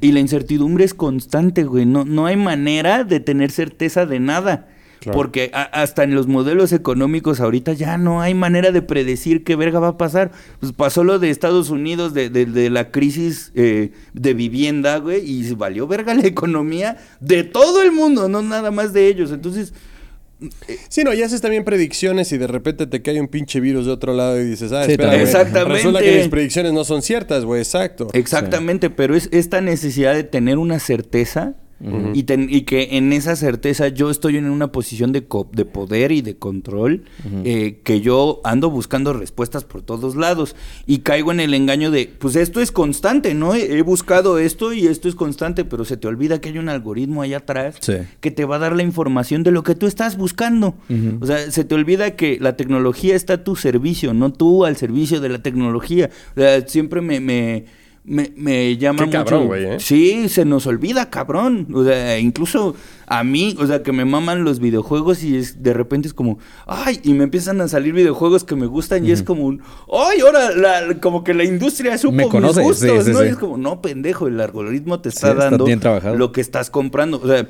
Y la incertidumbre es constante, güey. No, no hay manera de tener certeza de nada. Claro. Porque a- hasta en los modelos económicos ahorita ya no hay manera de predecir qué verga va a pasar. Pues pasó lo de Estados Unidos, de, de- de la crisis eh, de vivienda, güey, y valió verga la economía de todo el mundo, no nada más de ellos. Entonces, Sí, no, y haces también predicciones y de repente te cae un pinche virus de otro lado y dices, ah, Sí, espera, Exactamente. Resulta que mis predicciones no son ciertas, güey, exacto. Exactamente, pero es esta necesidad de tener una certeza y, ten- y que en esa certeza yo estoy en una posición de, co- de poder y de control, eh, que yo ando buscando respuestas por todos lados y caigo en el engaño de, pues esto es constante, ¿no? He, he buscado esto y esto es constante, pero se te olvida que hay un algoritmo allá atrás Sí. que te va a dar la información de lo que tú estás buscando. O sea, se te olvida que la tecnología está a tu servicio, no tú al servicio de la tecnología. O sea, siempre me, me, me, me llama Qué mucho. cabrón, güey, ¿eh? Sí, se nos olvida, cabrón. O sea, incluso a mí, o sea, que me maman los videojuegos y es, de repente es como, ay, y me empiezan a salir videojuegos que me gustan y es como un, ay, ahora, la- como que la industria supo Me mis conoce, gustos, sí, sí, ¿no? sí. Y es como, no, pendejo, el algoritmo te está dando lo que estás comprando. O sea,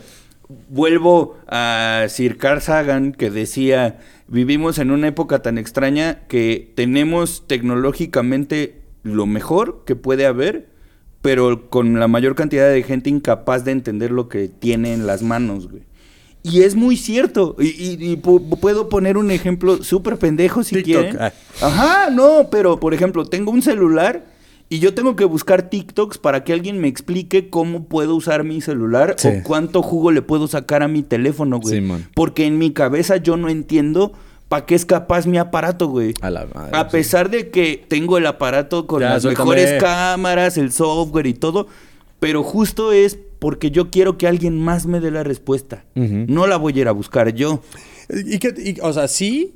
vuelvo a Sir Carl Sagan que decía, vivimos en una época tan extraña que tenemos tecnológicamente lo mejor que puede haber, pero con la mayor cantidad de gente incapaz de entender lo que tiene en las manos, güey. Y es muy cierto. Y, y- y pu- puedo poner un ejemplo súper pendejo si TikTok, quieren. Ajá, no, pero por ejemplo, tengo un celular y yo tengo que buscar TikToks para que alguien me explique cómo puedo usar mi celular Sí. o cuánto jugo le puedo sacar a mi teléfono, güey. Simón. Porque en mi cabeza yo no entiendo para qué es capaz mi aparato, güey. A la madre, A sí. pesar de que tengo el aparato con Ya, las suéltame. mejores cámaras, el software y todo, pero justo es porque yo quiero que alguien más me dé la respuesta. No la voy a ir a buscar yo. ¿Y qué, y- o sea, sí,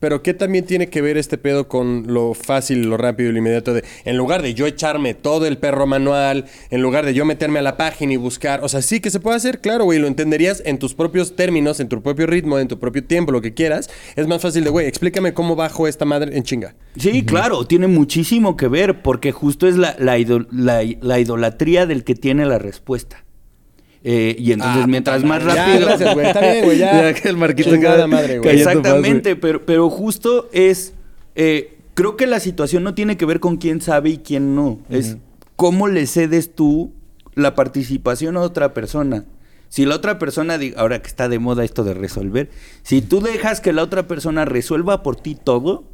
pero ¿qué también tiene que ver este pedo con lo fácil, lo rápido y lo inmediato de, en lugar de yo echarme todo el perro manual, en lugar de yo meterme a la página y buscar, o sea, sí que se puede hacer, claro, güey, lo entenderías en tus propios términos, en tu propio ritmo, en tu propio tiempo, lo que quieras. Es más fácil de, güey, explícame cómo bajo esta madre en chinga. Sí, claro, tiene muchísimo que ver, porque justo es la, la, la idolatría del que tiene la respuesta. Eh, y entonces, Ah, mientras puta más madre. Ya, rápido. gracias, güey, está bien, güey, ya. Ya que el Marquito cada- madre, güey. más, Exactamente, pero, pero justo es. eh, creo que la situación no tiene que ver con quién sabe y quién no. Es cómo le cedes tú la participación a otra persona. Si la otra persona, ahora que está de moda esto de resolver, si tú dejas que la otra persona resuelva por ti todo,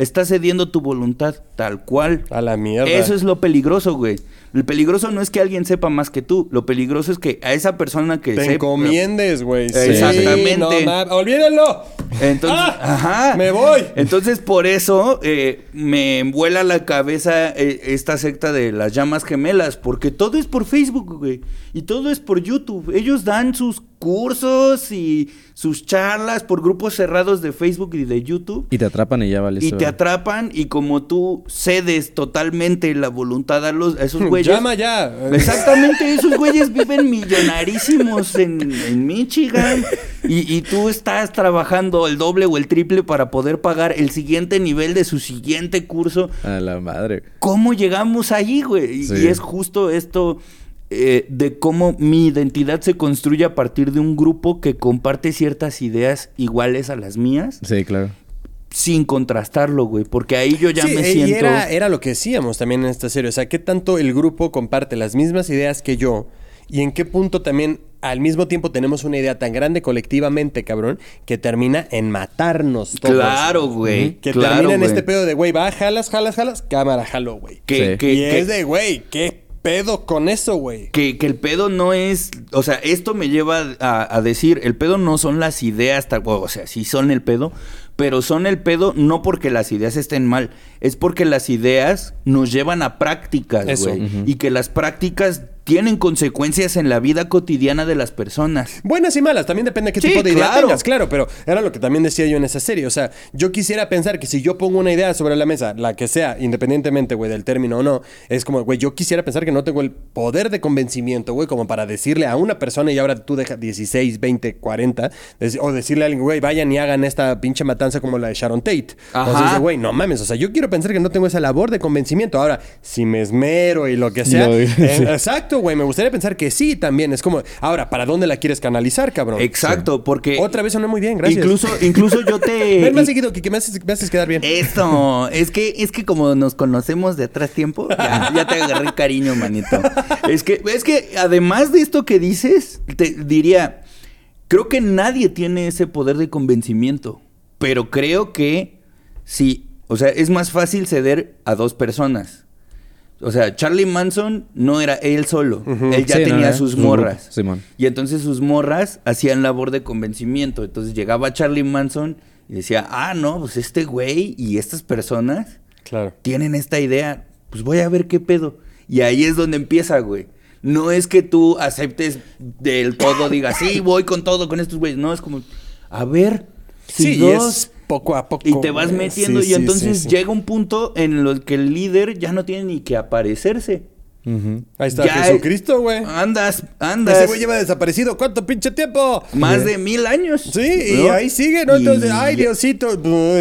Estás cediendo tu voluntad tal cual. A la mierda. Eso es lo peligroso, güey. El peligroso no es que alguien sepa más que tú. Lo peligroso es que a esa persona que Te sepa- encomiendes, güey. Sí, Exactamente. no olvídenlo. Entonces, ¡Ah! ajá. Me voy. Entonces, por eso eh, me vuela la cabeza eh, esta secta de las llamas gemelas, porque todo es por Facebook, güey. Y todo es por YouTube. Ellos dan sus cursos y sus charlas por grupos cerrados de Facebook y de YouTube. Y te atrapan y ya vale. Y te atrapan y como tú cedes totalmente la voluntad a, los, a esos güeyes. Llama ya. Exactamente, esos güeyes viven millonarísimos en, en Michigan y, y tú estás trabajando el doble o el triple para poder pagar el siguiente nivel de su siguiente curso. A la madre. ¿Cómo llegamos allí, güey? Y- Sí. Y es justo esto eh, de cómo mi identidad se construye a partir de un grupo que comparte ciertas ideas iguales a las mías Sí, claro. sin contrastarlo, güey, porque ahí yo ya Sí, me y siento... era, era lo que decíamos también en esta serie. O sea, ¿qué tanto el grupo comparte las mismas ideas que yo? Y en qué punto también al mismo tiempo tenemos una idea tan grande colectivamente, cabrón, que termina en matarnos todos. Claro, güey. Que claro, termina en güey. este pedo de, güey, va, jalas, jalas, jalas, cámara, jalo, güey. Sí. y que- es de, güey, ¿qué pedo con eso, güey? que, que el pedo no es, o sea, esto me lleva a, a decir, el pedo no son las ideas, tal, o sea, sí son el pedo, pero son el pedo no porque las ideas estén mal, es porque las ideas nos llevan a prácticas, güey. Y que las prácticas tienen consecuencias en la vida cotidiana de las personas. Buenas y malas, también depende de qué Sí, tipo de idea claro. tengas, claro, pero era lo que también decía yo en esa serie. O sea, yo quisiera pensar que si yo pongo una idea sobre la mesa, la que sea, independientemente, güey, del término o no, es como, güey, yo quisiera pensar que no tengo el poder de convencimiento, güey, como para decirle a una persona y ahora tú dejas 16, 20, 40, dec- o decirle a alguien, güey, vayan y hagan esta pinche matanza como la de Sharon Tate. Ajá. Dice, güey, no mames, o sea, yo quiero pensar que no tengo esa labor de convencimiento. Ahora, si me esmero y lo que sea, Lo- eh, sí. exacto, güey, me gustaría pensar que sí también. Es como, ahora, ¿para dónde la quieres canalizar, cabrón? Exacto, porque... Otra vez sonó muy bien, gracias. Incluso, incluso yo te... Ven más seguido, que me haces, me haces quedar bien. Eso, es que, es que como nos conocemos de atrás tiempo, ya, ya te agarré cariño, manito. Es que, es que además de esto que dices, te diría, creo que nadie tiene ese poder de convencimiento, pero creo que sí, o sea, es más fácil ceder a dos personas. O sea, Charlie Manson no era él solo, él ya Sí, no, tenía era sus morras. Simón. Y entonces sus morras hacían labor de convencimiento. Entonces llegaba Charlie Manson y decía, ah, no, pues este güey y estas personas Claro. tienen esta idea, pues voy a ver qué pedo. Y ahí es donde empieza, güey. No es que tú aceptes del todo, digas, sí, voy con todo con estos güeyes. No, es como, a ver, si Sí, dos, es poco a poco. y te vas güey. metiendo Sí, y entonces sí, llega un punto en el que el líder ya no tiene ni que aparecerse. Ujú. Ahí está Ya- Jesucristo, güey. Andas, andas. Ese güey lleva desaparecido. ¿Cuánto pinche tiempo? Más de mil años. Sí, y ahí sigue, ¿no? Entonces, ay, Diosito.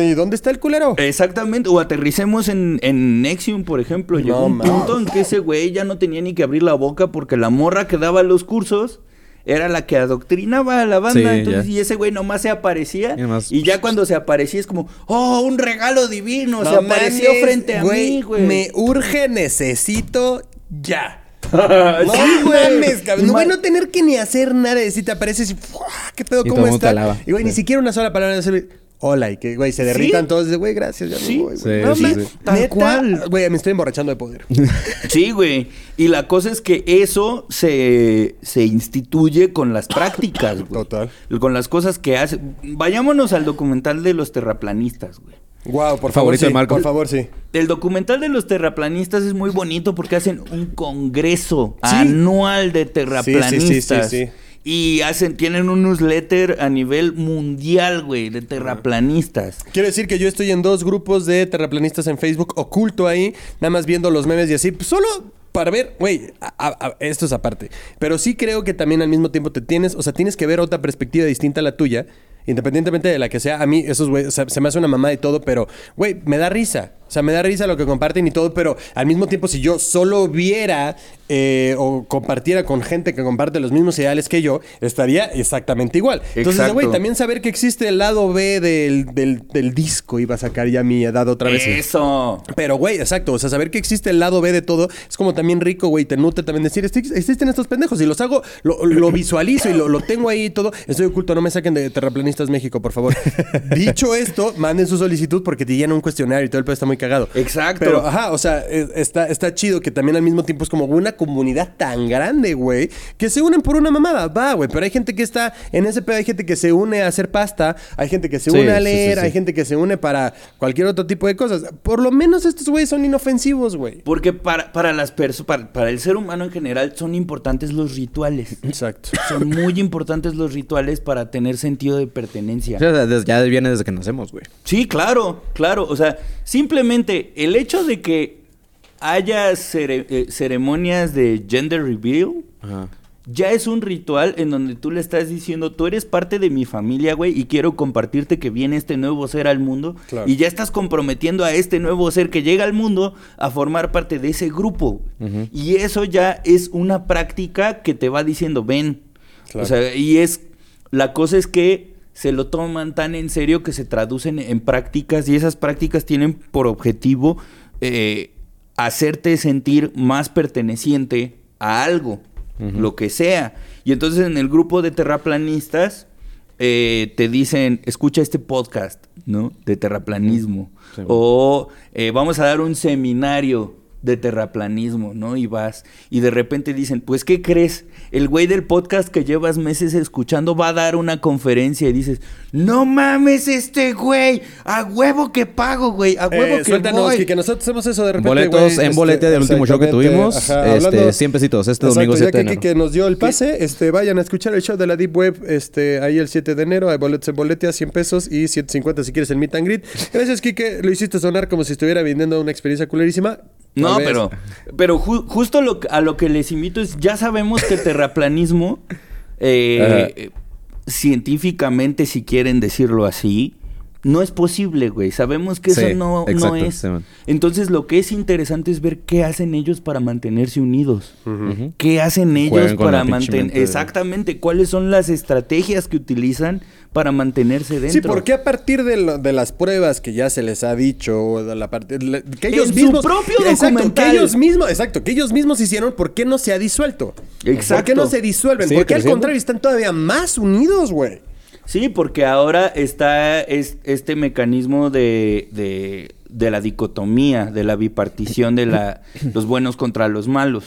¿Y dónde está el culero? Exactamente, o aterricemos en, en Nexium, por ejemplo. Llegó No un punto en que ese güey ya no tenía ni que abrir la boca porque la morra que daba los cursos era la que adoctrinaba a la banda. Sí, entonces, ya. y ese güey nomás se aparecía. Y nomás- Y ya cuando se aparecía es como, oh, un regalo divino. se apareció frente a mí, güey. Me urge, necesito ya. Sí, No güey. mames, cabrón. No, güey, no tener que ni hacer nada. Y si te apareces y, ¡fua! ¿qué pedo? Y ¿Cómo está? Y, güey, ni Sí. siquiera una sola palabra de decir, hola. Y que, güey, se derritan todos. De, güey, gracias, ya me Sí. voy, güey. Sí, no, sí, mames, sí. Tal neta, cual. Güey, me estoy emborrachando de poder. Sí, güey. Y la cosa es que eso se, se instituye con las prácticas, güey. Total. Con las cosas que hace. Vayámonos al documental de los terraplanistas, güey. Wow, por favor, Favorito sí. Malcolm. Por favor, sí. El documental de los terraplanistas es muy bonito porque hacen un congreso Sí. anual de terraplanistas. Sí, sí, sí, sí, Y hacen, tienen un newsletter a nivel mundial, güey, de terraplanistas. Quiero decir que yo estoy en dos grupos de terraplanistas en Facebook, oculto ahí, nada más viendo los memes y así, pues, solo para ver, güey, esto es aparte. Pero sí creo que también al mismo tiempo te tienes, o sea, tienes que ver otra perspectiva distinta a la tuya, independientemente de la que sea. A mí, esos güey, o sea, se me hace una mamá y todo, pero, güey, me da risa. O sea, me da risa lo que comparten y todo, pero al mismo tiempo, si yo solo viera eh, o compartiera con gente que comparte los mismos ideales que yo, estaría exactamente igual. Entonces, güey, también saber que existe el lado B del, del- del disco, iba a sacar ya mi edad otra vez. Eso. Pero, güey, exacto. O sea, saber que existe el lado B de todo es como también rico, güey. Te nutre también decir, "Exi- existen estos pendejos y los hago, lo, lo visualizo y lo, lo tengo ahí y todo. Estoy oculto, no me saquen de México, por favor. Dicho esto, manden su solicitud porque te llenan un cuestionario y todo el pedo está muy cagado. Exacto. Pero, ajá, o sea, es- está, está chido que también al mismo tiempo es como una comunidad tan grande, güey, que se unen por una mamada. Va, güey, pero hay gente que está en ese pedo, hay gente que se une a hacer pasta, hay gente que se Sí, une a leer, sí, sí. hay gente que se une para cualquier otro tipo de cosas. Por lo menos estos güeyes son inofensivos, güey. Porque para, para las personas, para, para el ser humano en general, son importantes los rituales. Exacto. Son muy importantes los rituales para tener sentido de pertenencia. O sea, ya viene desde que nacemos, güey. Sí, claro, claro. O sea, simplemente el hecho de que haya cere- eh, ceremonias de gender reveal Ajá. ya es un ritual en donde tú le estás diciendo, tú eres parte de mi familia, güey, y quiero compartirte que viene este nuevo ser al mundo. Claro. Y ya estás comprometiendo a este nuevo ser que llega al mundo a formar parte de ese grupo. Ujú. Y eso ya es una práctica que te va diciendo, ven. Claro. O sea, y es, la cosa es que se lo toman tan en serio que se traducen en prácticas y esas prácticas tienen por objetivo eh, hacerte sentir más perteneciente a algo, lo que sea. Y entonces en el grupo de terraplanistas eh, te dicen, escucha este podcast, ¿no? De terraplanismo. Sí. O eh, vamos a dar un seminario de terraplanismo, ¿no? Y vas y de repente dicen, pues ¿qué crees? El güey del podcast que llevas meses escuchando va a dar una conferencia y dices, no mames este güey, a huevo que pago, güey, a huevo Eh, que suéltanos, voy. que nosotros hacemos eso de repente, Boletos güey, en este, bolete del último show que tuvimos. ajá, este, hablando- 100 pesitos. Este Exacto, domingo ya 7 de que, enero. que nos dio el pase, este, vayan a escuchar el show de la Deep Web, este, ahí el 7 de enero, hay boletos en boletea, 100 pesos y 150 si quieres el meet and greet. Gracias, Kike, lo hiciste sonar como si estuviera vendiendo una experiencia culerísima. No, vez. pero, pero ju- justo lo, a lo que les invito es, ya sabemos que el terraplanismo, eh, científicamente, si quieren decirlo así, no es posible, güey. Sabemos que Sí, eso no, no es. sí. Entonces lo que es interesante es ver qué hacen ellos para mantenerse unidos. ¿Qué hacen ellos Juegan para mantener... de- Exactamente, cuáles son las estrategias que utilizan para mantenerse dentro. Sí, porque a partir de, lo- de las pruebas que ya se les ha dicho, de la parte, que ellos En su mismos, propio exacto, que documental. ellos mismos, exacto, que ellos mismos hicieron, ¿por qué no se ha disuelto? Exacto. ¿Por qué no se disuelven? Sigue Porque al contrario están todavía más unidos, güey. Sí, porque ahora está es- este mecanismo de, de, de la dicotomía, de la bipartición de la, los buenos contra los malos.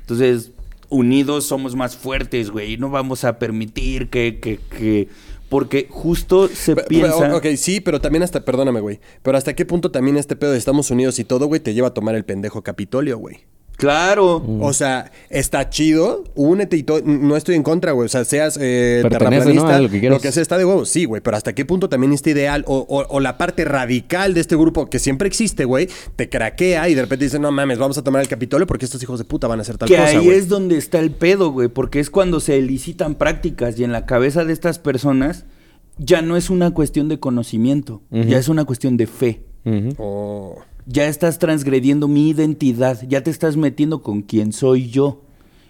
Entonces, unidos somos más fuertes, güey. y No vamos a permitir que... que, que porque justo se Pe- piensa... pero, ok, sí, pero también hasta, perdóname, güey. Pero hasta qué punto también este pedo de Estamos Unidos y todo, güey, te lleva a tomar el pendejo Capitolio, güey. Claro. O sea, está chido, únete y todo. No estoy en contra, güey. O sea, seas eh, terraplanista, ¿no? lo que quieras. sea, está de huevos. Sí, güey. Pero hasta qué punto también este ideal o, o- o la parte radical de este grupo que siempre existe, güey, te craquea y de repente dices, no mames, vamos a tomar el Capitolio porque estos hijos de puta van a hacer tal que cosa, ahí güey. es donde está el pedo, güey, porque es cuando se elicitan prácticas y en la cabeza de estas personas ya no es una cuestión de conocimiento, ya es una cuestión de fe. Oh. Ya estás transgrediendo mi identidad, ya te estás metiendo con quien soy yo.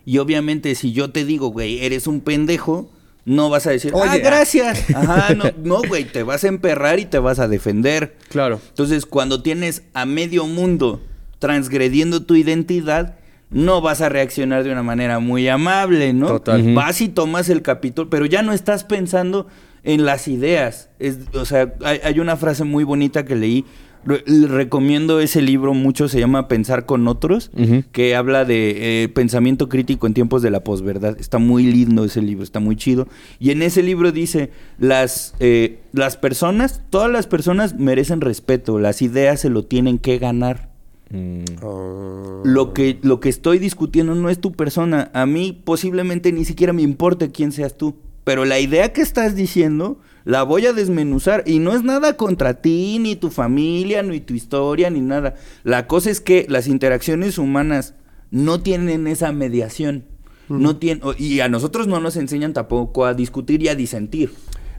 Y obviamente si yo te digo, güey, eres un pendejo, no vas a decir, ah, Oye, gracias. Ajá, no, no, güey, te vas a emperrar y te vas a defender. Claro. Entonces, cuando tienes a medio mundo transgrediendo tu identidad, no vas a reaccionar de una manera muy amable, ¿no? Total. Vas y tomas el capítulo, pero ya no estás pensando en las ideas. Es, o sea, hay, hay una frase muy bonita que leí. Re- recomiendo ese libro mucho, se llama Pensar con otros, que habla de eh, pensamiento crítico en tiempos de la posverdad. Está muy lindo ese libro, está muy chido. Y en ese libro dice, las, eh, las personas, todas las personas merecen respeto, las ideas se lo tienen que ganar. Mm. Oh. Lo que, lo que estoy discutiendo no es tu persona. A mí posiblemente ni siquiera me importe quién seas tú. Pero la idea que estás diciendo la voy a desmenuzar. Y no es nada contra ti, ni tu familia, ni tu historia, ni nada. La cosa es que las interacciones humanas no tienen esa mediación. No tienen, y a nosotros no nos enseñan tampoco a discutir y a disentir.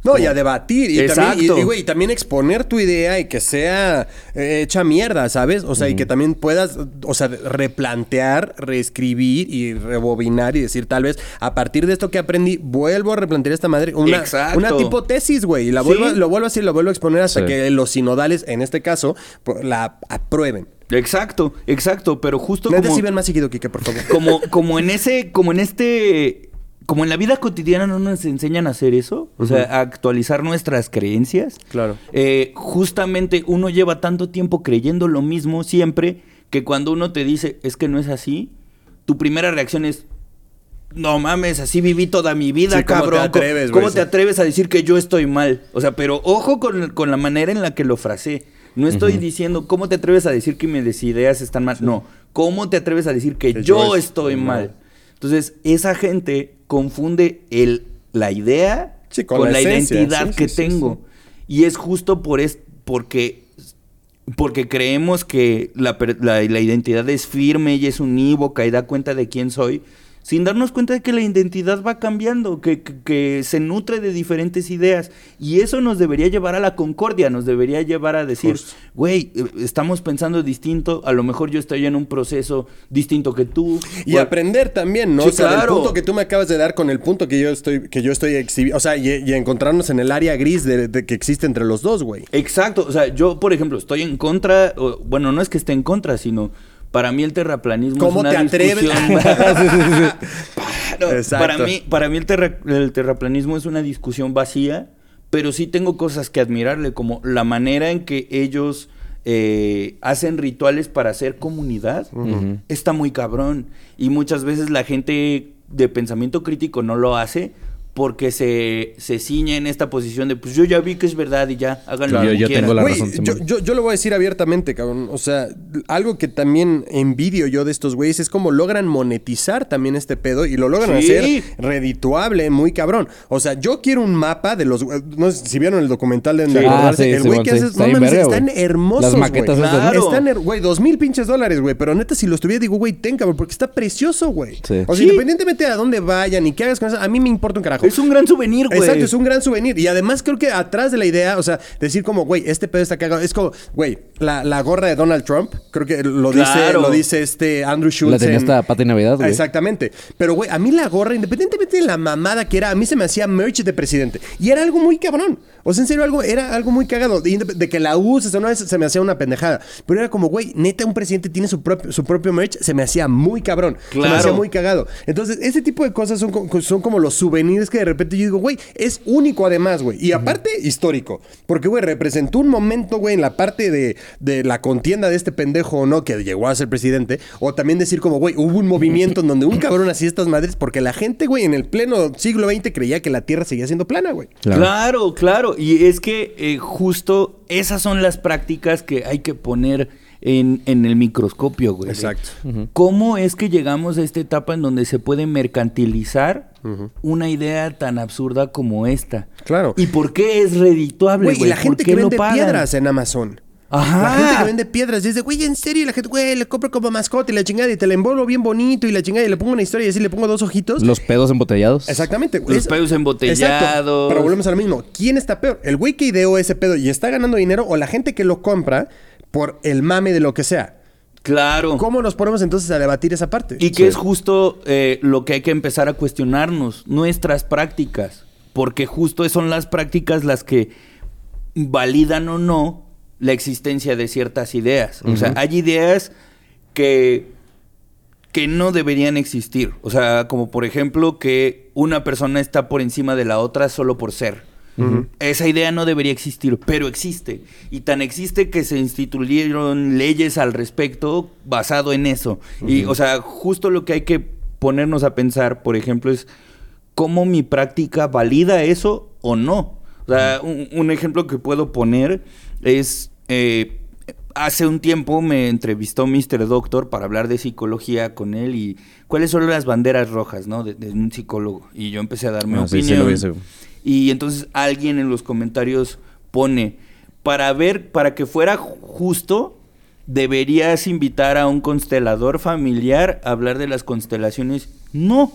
No, y a debatir. Y también, y- Exacto. y, güey, y también exponer tu idea y que sea eh, hecha mierda, ¿sabes? O sea, y que también puedas, o sea, replantear, reescribir y rebobinar y decir, tal vez, a partir de esto que aprendí, vuelvo a replantear esta madre. Una, Exacto. una tipo tesis, güey. Y la Sí. vuelvo, lo vuelvo a decir, lo vuelvo a exponer hasta Sí. que los sinodales, en este caso, la aprueben. Exacto, exacto. Pero justo como... sí ven más seguido, Kike, por favor. como, como en ese, como en este, como en la vida cotidiana no nos enseñan a hacer eso, o sea, a actualizar nuestras creencias. Claro. Eh, justamente uno lleva tanto tiempo creyendo lo mismo siempre que cuando uno te dice es que no es así, tu primera reacción es no mames, así viví toda mi vida, Sí, ¿cómo te cabrón. atreves, ¿Cómo te atreves a decir que yo estoy mal? O sea, pero ojo con, con la manera en la que lo frasé. No estoy diciendo, ¿cómo te atreves a decir que mis ideas están mal? No, ¿cómo te atreves a decir que, Que yo, yo estoy estoy mal? mal. Entonces, esa gente confunde el, la idea Sí, con, con la, identidad sí, que sí, tengo. Y es justo por es, porque, porque creemos que la, per- la- la identidad es firme y es unívoca y da cuenta de quién soy, sin darnos cuenta de que la identidad va cambiando, que, que- que se nutre de diferentes ideas. Y eso nos debería llevar a la concordia, nos debería llevar a decir, güey, eh, estamos pensando distinto, a lo mejor yo estoy en un proceso distinto que tú. Y aprender también, ¿no? Sí, o sea, claro. del punto que tú me acabas de dar con el punto que yo estoy, que yo estoy exhibiendo. O sea, y, y encontrarnos en el área gris de, de que existe entre los dos, güey. Exacto, o sea, yo, por ejemplo, estoy en contra, o- bueno, no es que esté en contra, sino para mí el terraplanismo ¿Cómo es una te atreves? discusión-. Para mí, para mí el, terra- el terraplanismo es una discusión vacía, pero sí tengo cosas que admirarle, como la manera en que ellos eh, hacen rituales para hacer comunidad, está muy cabrón. Y muchas veces la gente de pensamiento crítico no lo hace porque se, se ciña en esta posición de, pues yo ya vi que es verdad y ya, háganlo Yo- como yo quieran. tengo la Güey, razón, yo, yo, yo lo voy a decir abiertamente, cabrón. O sea, algo que también envidio yo de estos güeyes es como logran monetizar también este pedo y lo logran Sí. hacer redituable, muy cabrón. O sea, yo quiero un mapa de los. No sé si vieron el documental de Sí. Ah, sí, el güey que sí. hace. No mames, están hermosos. Las maquetas güey. Claro. Están, her- güey, dos mil pinches dólares, güey. Pero neta, si los tuviera, digo, güey, ten, cabrón, porque está precioso, güey. Sí. O sea, Sí. independientemente de a dónde vayan y qué hagas con eso, a mí me importa un carajo. Es un gran souvenir, güey. Exacto, es un gran souvenir. Y además creo que atrás de la idea, o sea, decir como, güey, este pedo está cagado. Es como, güey, la, la gorra de Donald Trump, creo que lo dice, lo dice este Andrew Schultz. La tenía en- hasta Pati Navidad, güey. Exactamente. Pero, güey, a mí la gorra, independientemente de la mamada que era, a mí se me hacía merch de presidente. Y era algo muy cabrón. O sea, en serio, algo, era algo muy cagado. De, que la uses o no, se me hacía una pendejada. Pero era como, güey, neta, un presidente tiene su, propio su propio merch, se me hacía muy cabrón. Se me Claro. hacía muy cagado. Entonces, ese tipo de cosas son, son como los souvenirs que de repente yo digo, güey, es único además, güey. Y aparte, histórico. Porque, güey, representó un momento, güey, en la parte de, de la contienda de este pendejo o no, que llegó a ser presidente. O también decir como, güey, hubo un movimiento en donde un cabrón hacía estas madres porque la gente, güey, en el pleno siglo XX creía que la Tierra seguía siendo plana, güey. Claro. claro, Y es que eh, justo esas son las prácticas que hay que poner en, en el microscopio, güey. Exacto. ¿Cómo es que llegamos a esta etapa en donde se puede mercantilizar una idea tan absurda como esta? Claro. ¿Y por qué es redituable, Güey, güey? y la ¿Por gente que vende pagan? piedras en Amazon. Ajá. La gente que vende piedras dice, güey, en serio, y la gente, güey, le compro como mascota y la chingada y te la envuelvo bien bonito y la chingada y le pongo una historia y así le pongo dos ojitos. Los pedos embotellados. Exactamente. güey. Los pedos embotellados. Exacto. Pero volvemos a lo mismo. ¿Quién está peor? ¿El güey que ideó ese pedo y está ganando dinero o la gente que lo compra por el mame de lo que sea? Claro. ¿Cómo nos ponemos entonces a debatir esa parte? Y que es justo eh, lo que hay que empezar a cuestionarnos, nuestras prácticas, porque justo son las prácticas las que validan o no la existencia de ciertas ideas. O sea, hay ideas que, que no deberían existir. O sea, como por ejemplo que una persona está por encima de la otra solo por ser. Esa idea no debería existir, pero existe. Y tan existe que se instituyeron leyes al respecto basado en eso. Y, o sea, justo lo que hay que ponernos a pensar, por ejemplo, es cómo mi práctica valida eso o no. O sea, un, un ejemplo que puedo poner es... eh, Hace un tiempo me entrevistó Mr. Doctor para hablar de psicología con él y cuáles son las banderas rojas, ¿no? De, de un psicólogo. Y yo empecé a dar mi Ah, sí, sí opinión. Y entonces alguien en los comentarios pone, para ver, para que fuera ju- justo, deberías invitar a un constelador familiar a hablar de las constelaciones. No,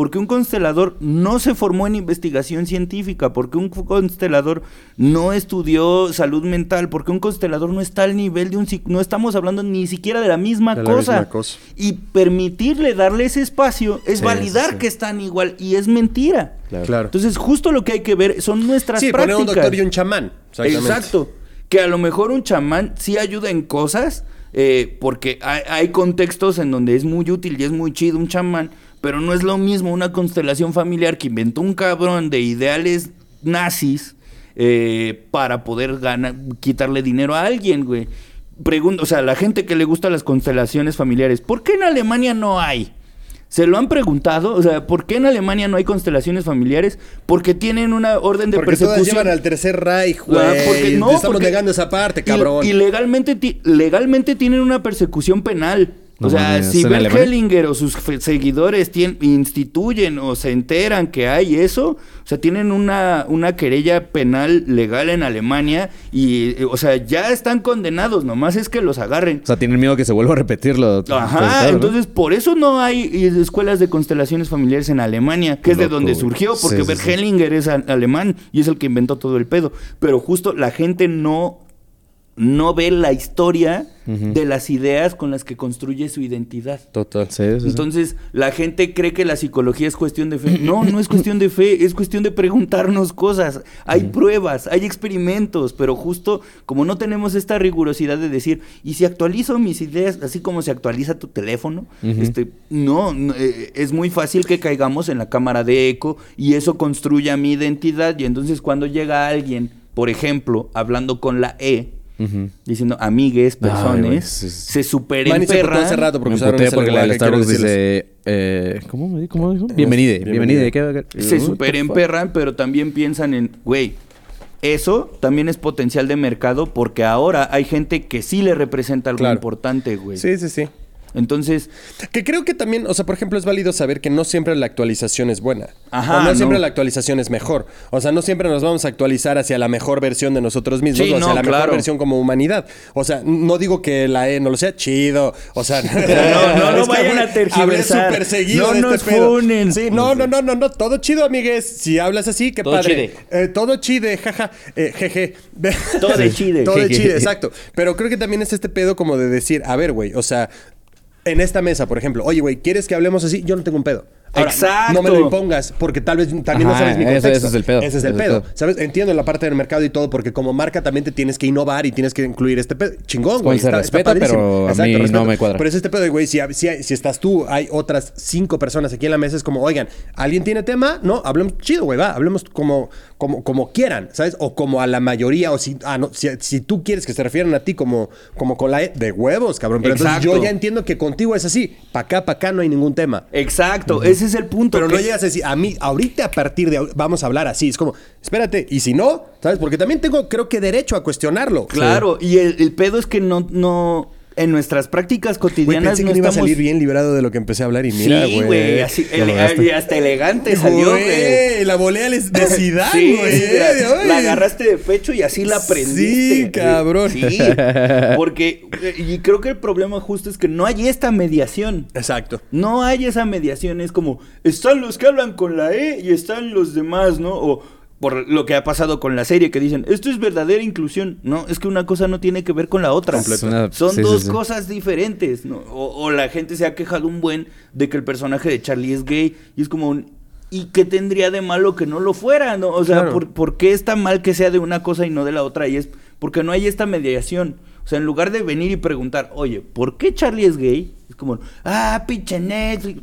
porque un constelador no se formó en investigación científica, porque un constelador no estudió salud mental, porque un constelador no está al nivel de un no estamos hablando ni siquiera de la misma, De la cosa. misma cosa. Y permitirle darle ese espacio es Sí, validar sí, sí. que están igual y es mentira. Claro. Entonces, justo lo que hay que ver son nuestras sí, poner prácticas. un doctor y un chamán. Exactamente. Exacto. Que a lo mejor un chamán sí ayuda en cosas, eh, porque hay, hay contextos en donde es muy útil y es muy chido un chamán, pero no es lo mismo una constelación familiar que inventó un cabrón de ideales nazis eh, para poder ganar, quitarle dinero a alguien, güey. Pregunto, o sea, la gente que le gusta las constelaciones familiares, ¿por qué en Alemania no hay? ¿Se lo han preguntado? O sea, ¿por qué en Alemania no hay constelaciones familiares? Porque tienen una orden de Porque todas persecución. llevan al tercer Reich, güey. Ah, porque no, Te estamos porque- negando esa parte, y- cabrón. Y, legalmente, ti- legalmente tienen una persecución penal. O sea, si ¿en Bert? Hellinger o sus seguidores tien- instituyen o se enteran que hay eso, o sea, tienen una, una querella penal legal en Alemania y, eh, o sea, ya están condenados, nomás es que los agarren. O sea, tienen miedo que se vuelva a repetirlo. Ajá, Claro, ¿no? entonces por eso no hay eh, escuelas de constelaciones familiares en Alemania, que es de donde surgió, porque Sí, Bert sí. Hellinger es alemán y es el que inventó todo el pedo. Pero justo la gente no, no ve la historia de las ideas con las que construye su identidad. Total. Sí, sí, sí. Entonces, la gente cree que la psicología es cuestión de fe. No, no es cuestión de fe, es cuestión de preguntarnos cosas. Hay pruebas, hay experimentos, pero justo como no tenemos esta rigurosidad de decir, y si actualizo mis ideas, así como se actualiza tu teléfono, este, no, no, eh, es muy fácil que caigamos en la cámara de eco y eso construya mi identidad. Y entonces, cuando llega alguien, por ejemplo, hablando con la E, diciendo amigues, personas, se super Manny se hace rato porque Me la quiero Starbucks dice... Eh, ¿Cómo me dijo? ¿Cómo dijo? Bienvenide. Bienvenida. Bienvenide. ¿qué- qué- se what super the fuck? emperran, pero también piensan en, güey, eso también es potencial de mercado porque ahora hay gente que sí le representa algo Claro. importante, güey. Sí, sí, sí. Entonces, Que creo que también, o sea, por ejemplo, es válido saber que no siempre la actualización es buena. Ajá, o no, no. siempre la actualización es mejor. O sea, no siempre nos vamos a actualizar hacia la mejor versión de nosotros mismos Sí, o hacia no, la mejor versión como humanidad. O sea, no digo que la E no lo sea chido. O sea, no, no, no vayan a tergiversar. No nos este funen. Sí, no, no, no, no, no. Todo chido, amigues. Si hablas así, qué Todo padre. chide. Eh, todo chide, jaja. Eh, jeje. Todo de chide. Todo de chide, exacto. Pero creo que también es este pedo como de decir, a ver, güey, o sea, en esta mesa, por ejemplo, oye, güey, ¿quieres que hablemos así? Yo no tengo un pedo. Exacto. No me lo impongas, porque tal vez también no sabes mi ese- contexto. ese es el pedo. Ese es el Ese pedo. pedo. ¿Sabes? Entiendo la parte del mercado y todo, porque como marca también te tienes que innovar y tienes que incluir este pedo. Chingón, güey. Pues se respeta, pero a mí no me cuadra. Pero es este pedo, güey, si, si, si estás tú, hay otras cinco personas aquí en la mesa, es como, oigan, ¿alguien tiene tema? No, hablemos chido, güey, va, hablemos como, como, como quieran, ¿sabes? O como a la mayoría, o si, ah, no, si, si tú quieres que se refieran a ti como, como con la E, de huevos, cabrón. Pero entonces yo ya entiendo que contigo es así, pa' acá, pa' acá no hay ningún tema. exacto, ese es el punto. Pero no llegas a decir, a mí, ahorita a partir de vamos a hablar así. Es como, espérate, y si no, ¿sabes? Porque también tengo, creo que derecho a cuestionarlo. Claro, y el, el pedo es que no, no, en nuestras prácticas Güey, cotidianas pensé que no no iba a salir bien librado de lo que empecé a hablar y mira, sí, güey. güey, así, ele- y hasta elegante salió, güey. Güey, la volea les- de Zidane, Sí, güey. la, agarraste de pecho y así la prendiste. Sí, cabrón. Sí, porque y creo que el problema justo es que no hay esta mediación. Exacto. No hay esa mediación, es como, están los que hablan con la E y están los demás, ¿no? O por lo que ha pasado con la serie, que dicen, esto es verdadera inclusión. No, es que una cosa no tiene que ver con la otra. Una- Son sí, dos sí. cosas diferentes, ¿no? O, o la gente se ha quejado un buen de que el personaje de Charlie es gay y es como un... ¿Y qué tendría de malo que no lo fuera? ¿no? O sea, Claro. ¿por, por qué está mal que sea de una cosa y no de la otra? Y es porque no hay esta mediación. O sea, en lugar de venir y preguntar, oye, ¿por qué Charlie es gay? Es como, ah, pinche Netflix.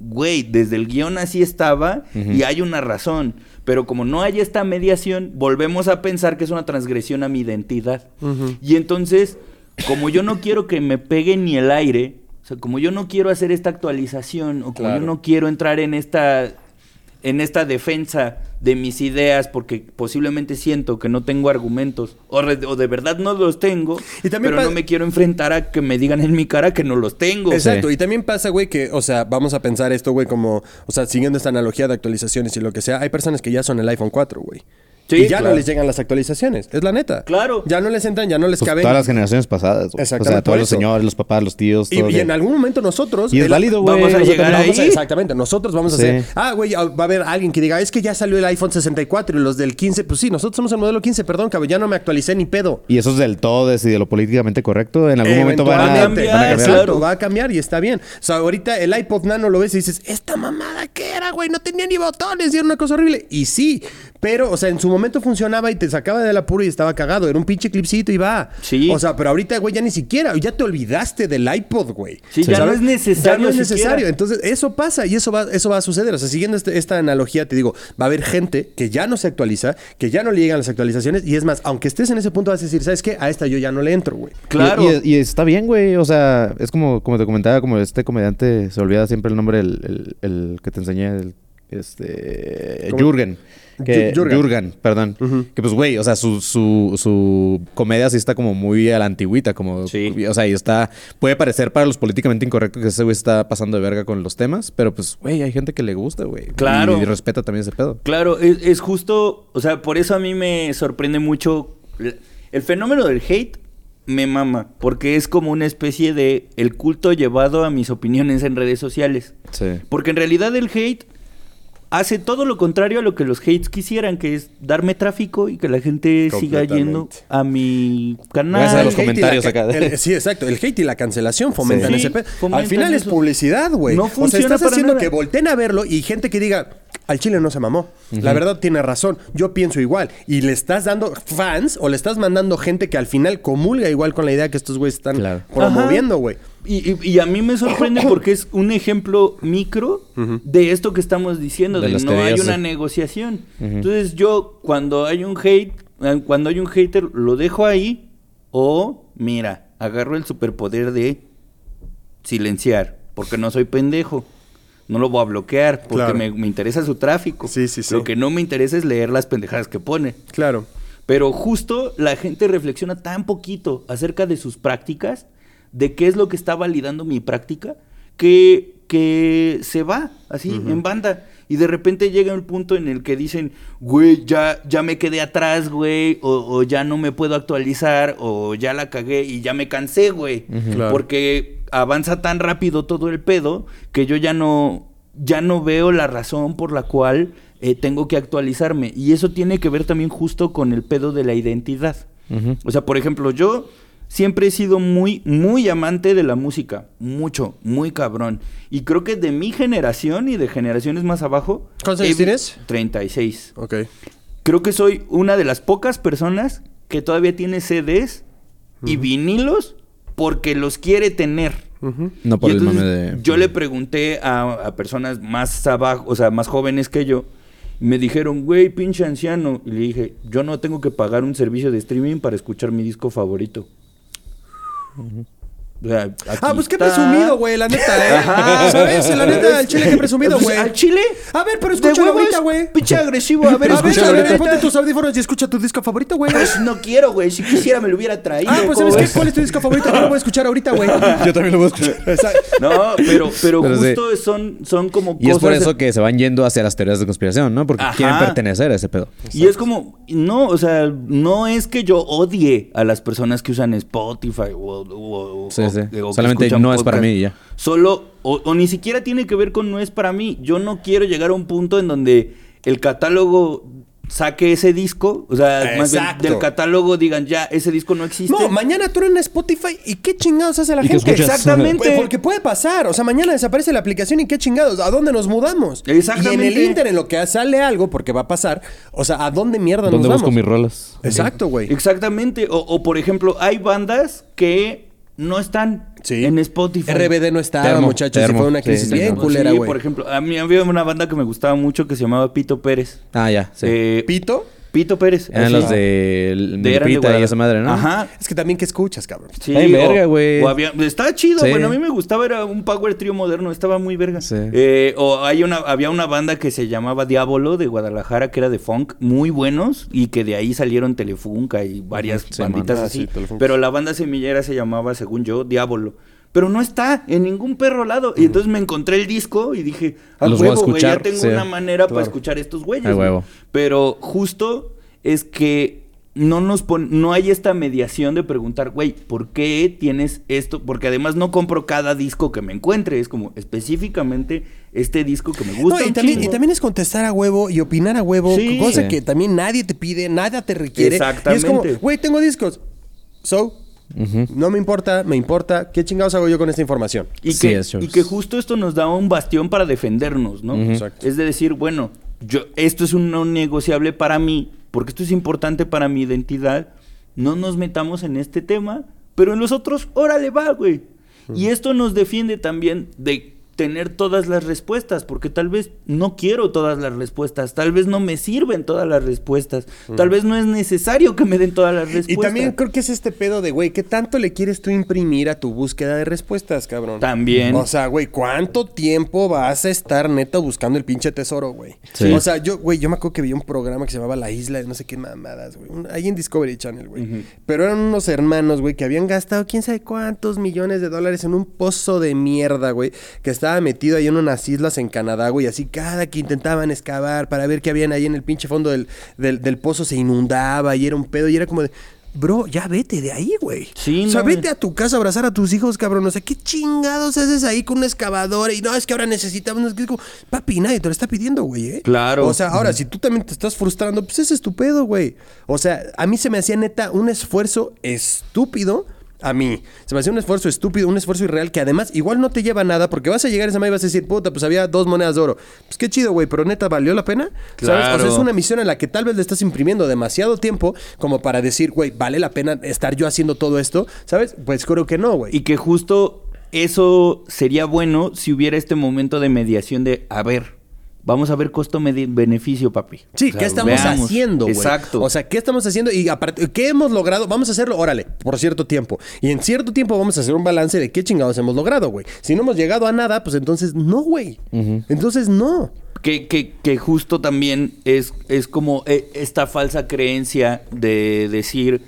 Güey, desde el guion así estaba y hay una razón. Pero como no hay esta mediación, volvemos a pensar que es una transgresión a mi identidad. Y entonces, como yo no quiero que me pegue ni el aire, o sea, como yo no quiero hacer esta actualización, o como Claro. yo no quiero entrar en esta en esta defensa de mis ideas porque posiblemente siento que no tengo argumentos o, re- o de verdad no los tengo, Y también pero no me quiero enfrentar a que me digan en mi cara que no los tengo. Exacto, Sí. y también pasa, güey, que, o sea, vamos a pensar esto, güey, como, o sea, siguiendo esta analogía de actualizaciones y lo que sea, hay personas que ya son el iPhone 4, güey. Sí, y ya claro. no les llegan las actualizaciones, es la neta. Claro. Ya no les entran, ya no les Pues caben. todas las generaciones pasadas. güey. O Exactamente, sea, todos los señores, los papás, los tíos. Y, todo y en algún momento nosotros... Y es el- válido, güey. Vamos a nosotros llegar Vamos a- ahí. exactamente, nosotros vamos a hacer. Ah, güey, va a haber alguien que diga, es que ya salió el iPhone 64 y los del 15, pues sí, nosotros somos el modelo 15, perdón, cabrón, ya no me actualicé ni pedo. Y eso es del todo y de lo políticamente correcto. En algún momento van a, Eventualmente, van a cambiar. Exacto, va a cambiar y está bien. O sea, ahorita el iPod Nano lo ves y dices, esta mamada que era, güey, no tenía ni botones y era una cosa horrible. Y sí, pero, o sea, en su momento funcionaba y te sacaba del apuro y estaba cagado. Era un pinche clipcito y va. Sí. O sea, pero ahorita, güey, ya ni siquiera, ya te olvidaste del iPod, güey. Sí, ya ¿Sabes? no es necesario Ya no es siquiera. necesario. Entonces, eso pasa y eso va, eso va a suceder. O sea, siguiendo este- esta analogía, te digo, va a haber gente que ya no se actualiza, que ya no le llegan las actualizaciones. Y es más, aunque estés en ese punto, vas a decir, ¿sabes qué? A esta yo ya no le entro, güey. Claro. Y, y- y está bien, güey. O sea, es como, como te comentaba, como este comediante, se olvida siempre el nombre, el, el- el que te enseñé, el, este... ¿Cómo? Jürgen. Que. Jürgen. perdón. Que pues, güey, o sea, su, su, su comedia sí está como muy a la antigüita, como... Sí. O sea, y está... Puede parecer para los políticamente incorrectos que ese güey está pasando de verga con los temas, pero pues, güey, hay gente que le gusta, güey. Claro. Y, respeta también ese pedo. Claro, es, es justo, o sea, por eso a mí me sorprende mucho el fenómeno del hate. Me mama, porque es como una especie de el culto llevado a mis opiniones en redes sociales. Sí. Porque en realidad el hate hace todo lo contrario a lo que los hates quisieran, que es darme tráfico y que la gente siga yendo a mi canal. Gracias a los comentarios acá. el- sí, exacto. El hate y la cancelación fomentan Sí. ese pedo. Al final es publicidad, güey. No o sea, funciona estás para haciendo nada. que volteen a verlo y gente que diga, al chile no se mamó. La verdad tiene razón. Yo pienso igual. Y le estás dando fans o le estás mandando gente que al final comulga igual con la idea que estos güeyes están Claro. promoviendo, güey. Y, y- y a mí me sorprende porque es un ejemplo micro de esto que estamos diciendo, De de, no hay una sí. negociación. Entonces yo, cuando hay un hate, eh, cuando hay un hater, lo dejo ahí O, mira, agarro el superpoder de silenciar, porque no soy pendejo. No lo voy a bloquear, porque Claro. me, me interesa su tráfico. Sí, sí, sí. Lo que no me interesa es leer las pendejadas que pone. Claro. Pero justo la gente reflexiona tan poquito acerca de sus prácticas, de qué es lo que está validando mi práctica, que, que se va así en banda. Y de repente llega el punto en el que dicen, güey, ya, ya me quedé atrás, güey, o, o ya no me puedo actualizar, o ya la cagué y ya me cansé, güey. Claro. Porque avanza tan rápido todo el pedo que yo ya no, ya no veo la razón por la cual eh, tengo que actualizarme. Y eso tiene que ver también justo con el pedo de la identidad. O sea, por ejemplo, yo siempre he sido muy, muy amante de la música. Mucho, muy cabrón. Y creo que de mi generación y de generaciones más abajo. ¿Cuántos años tienes? 36. Ok. Creo que soy una de las pocas personas que todavía tiene CDs y vinilos porque los quiere tener. No por Y el entonces, mame de. Yo le pregunté a, a personas más abajo, o sea, más jóvenes que yo. y Me dijeron, güey, pinche anciano. Y le dije, yo no tengo que pagar un servicio de streaming para escuchar mi disco favorito. Mm-hmm. O sea, aquí Ah, pues qué está. presumido, güey, la neta, ¿eh? Ajá. ¿Sabes? La neta, al chile, qué presumido, Pues, güey. ¿Al chile? A ver, pero escúchalo huevos, ahorita, güey. Pinche agresivo. A ver, A ver, a ver, ahorita. ponte tus audífonos y escucha tu disco favorito, güey. Pues no quiero, güey. Si quisiera me lo hubiera traído. Ah, pues ¿cómo ¿sabes qué? ¿Cuál es tu disco favorito? Yo lo voy a escuchar ahorita, güey. Yo también lo voy a escuchar. No, pero, pero, Pero sí. justo son, son como Y es por cosas- eso que se van yendo hacia las teorías de conspiración, ¿no? Porque Ajá. quieren pertenecer a ese pedo. Y es como, no, o sea, no es que yo odie a las personas que usan Spotify o, o- o- Sí, o- sí. o Solamente no es para mí y ya. Solo, o, o ni siquiera tiene que ver con no es para mí. Yo no quiero llegar a un punto en donde el catálogo saque ese disco, o sea, más bien del catálogo digan ya, ese disco no existe. No, mañana tú eres en Spotify y qué chingados hace la ¿Y qué gente. Exactamente. Pues, Porque puede pasar. O sea, mañana desaparece la aplicación y qué chingados. ¿A dónde nos mudamos? Exactamente. Y en el Inter, en lo que sale algo, porque va a pasar. O sea, ¿a dónde mierda ¿Dónde nos busco vamos? mis rolas? Exacto, güey. Exactamente. O, o, por ejemplo, hay bandas que no están Sí. en Spotify. RBD no estaba, Termo, muchachos. y termo. fue una Sí, crisis sí, bien culera, Sí, güey. por ejemplo, a mí había una banda que me gustaba mucho que se llamaba Pito Pérez. Ah, ya, sí. Eh, ¿Pito? Pito Pérez. Eran así. los de, De- Lupita y esa madre, ¿no? Ajá. Es que también, ¿qué escuchas, cabrón? Sí, Ay, o- verga, güey. estaba chido, Sí. bueno, a mí me gustaba, era un power trio moderno, estaba muy verga. Sí. Eh, o hay una, había una banda que se llamaba Diablo de Guadalajara, que era de funk, muy buenos, y que de ahí salieron Telefunca y varias Sí, banditas man. Ah, así. sí, Telefunca. Pero la banda semillera se llamaba, según yo, Diablo. Pero no está en ningún perro lado. Y entonces me encontré el disco y dije, a Los voy a huevo, güey, ya escuchar, tengo sí. una manera para escuchar estos güeyes. A güey". huevo. Pero justo es que no nos pon- no hay esta mediación de preguntar, güey, ¿por qué tienes esto? Porque además no compro cada disco que me encuentre, es como específicamente este disco que me gusta. No, y también, y chingo. también es contestar a huevo y opinar a huevo, Sí. cosa Sí. que también nadie te pide, nada te requiere. Y es Exactamente. como, güey, tengo discos. So, No me importa, me importa. ¿Qué chingados hago yo con esta información? Y, Sí, que, es, y que justo esto nos da un bastión para defendernos, ¿no? Exacto. Es de decir, bueno, yo, esto es un no negociable para mí, porque esto es importante para mi identidad. No nos metamos en este tema, pero en los otros, órale, va, güey. Y esto nos defiende también de tener todas las respuestas, porque tal vez no quiero todas las respuestas, tal vez no me sirven todas las respuestas, tal vez no es necesario que me den todas las respuestas. Y también creo que es este pedo de, güey, ¿qué tanto le quieres tú imprimir a tu búsqueda de respuestas, cabrón? También. O sea, güey, ¿cuánto tiempo vas a estar neta buscando el pinche tesoro, güey? Sí. O sea, yo, güey, yo me acuerdo que vi un programa que se llamaba La Isla de no sé qué mamadas, güey. Ahí en Discovery Channel, güey. Pero eran unos hermanos, güey, que habían gastado quién sabe cuántos millones de dólares en un pozo de mierda, güey, que estaba metido ahí en unas islas en Canadá, güey. Así cada que intentaban excavar para ver qué habían ahí en el pinche fondo del, del, del pozo se inundaba y era un pedo y era como de... Bro, ya vete de ahí, güey. Sí, o sea, no, vete eh. a tu casa a abrazar a tus hijos, cabrón. O sea, ¿qué chingados haces ahí con una excavadora? Y no, es que ahora necesitamos. es que es como, papi, nadie te lo está pidiendo, güey, ¿eh? Claro. O sea, ahora, si tú también te estás frustrando, pues ese es tu pedo, güey. O sea, a mí se me hacía neta un esfuerzo estúpido. A mí. Se me hacía un esfuerzo estúpido, un esfuerzo irreal que además igual no te lleva a nada porque vas a llegar a esa madre y vas a decir, puta, pues había dos monedas de oro. Pues qué chido, güey, pero neta, ¿valió la pena? ¿Sabes? O sea, Claro. es una misión en la que tal vez le estás imprimiendo demasiado tiempo como para decir, güey, ¿vale la pena estar yo haciendo todo esto? ¿Sabes? Pues creo que no, güey. Y que justo eso sería bueno si hubiera este momento de mediación de, a ver, Vamos a ver costo-beneficio, papi. Sí, O sea, ¿qué estamos veamos. haciendo, güey? Exacto. O sea, ¿qué estamos haciendo? Y aparte, ¿qué hemos logrado? Vamos a hacerlo, órale, por cierto tiempo. Y en cierto tiempo vamos a hacer un balance de qué chingados hemos logrado, güey. Si no hemos llegado a nada, pues entonces no, güey. Entonces no. Que, que, que justo también es, es como eh, esta falsa creencia de decir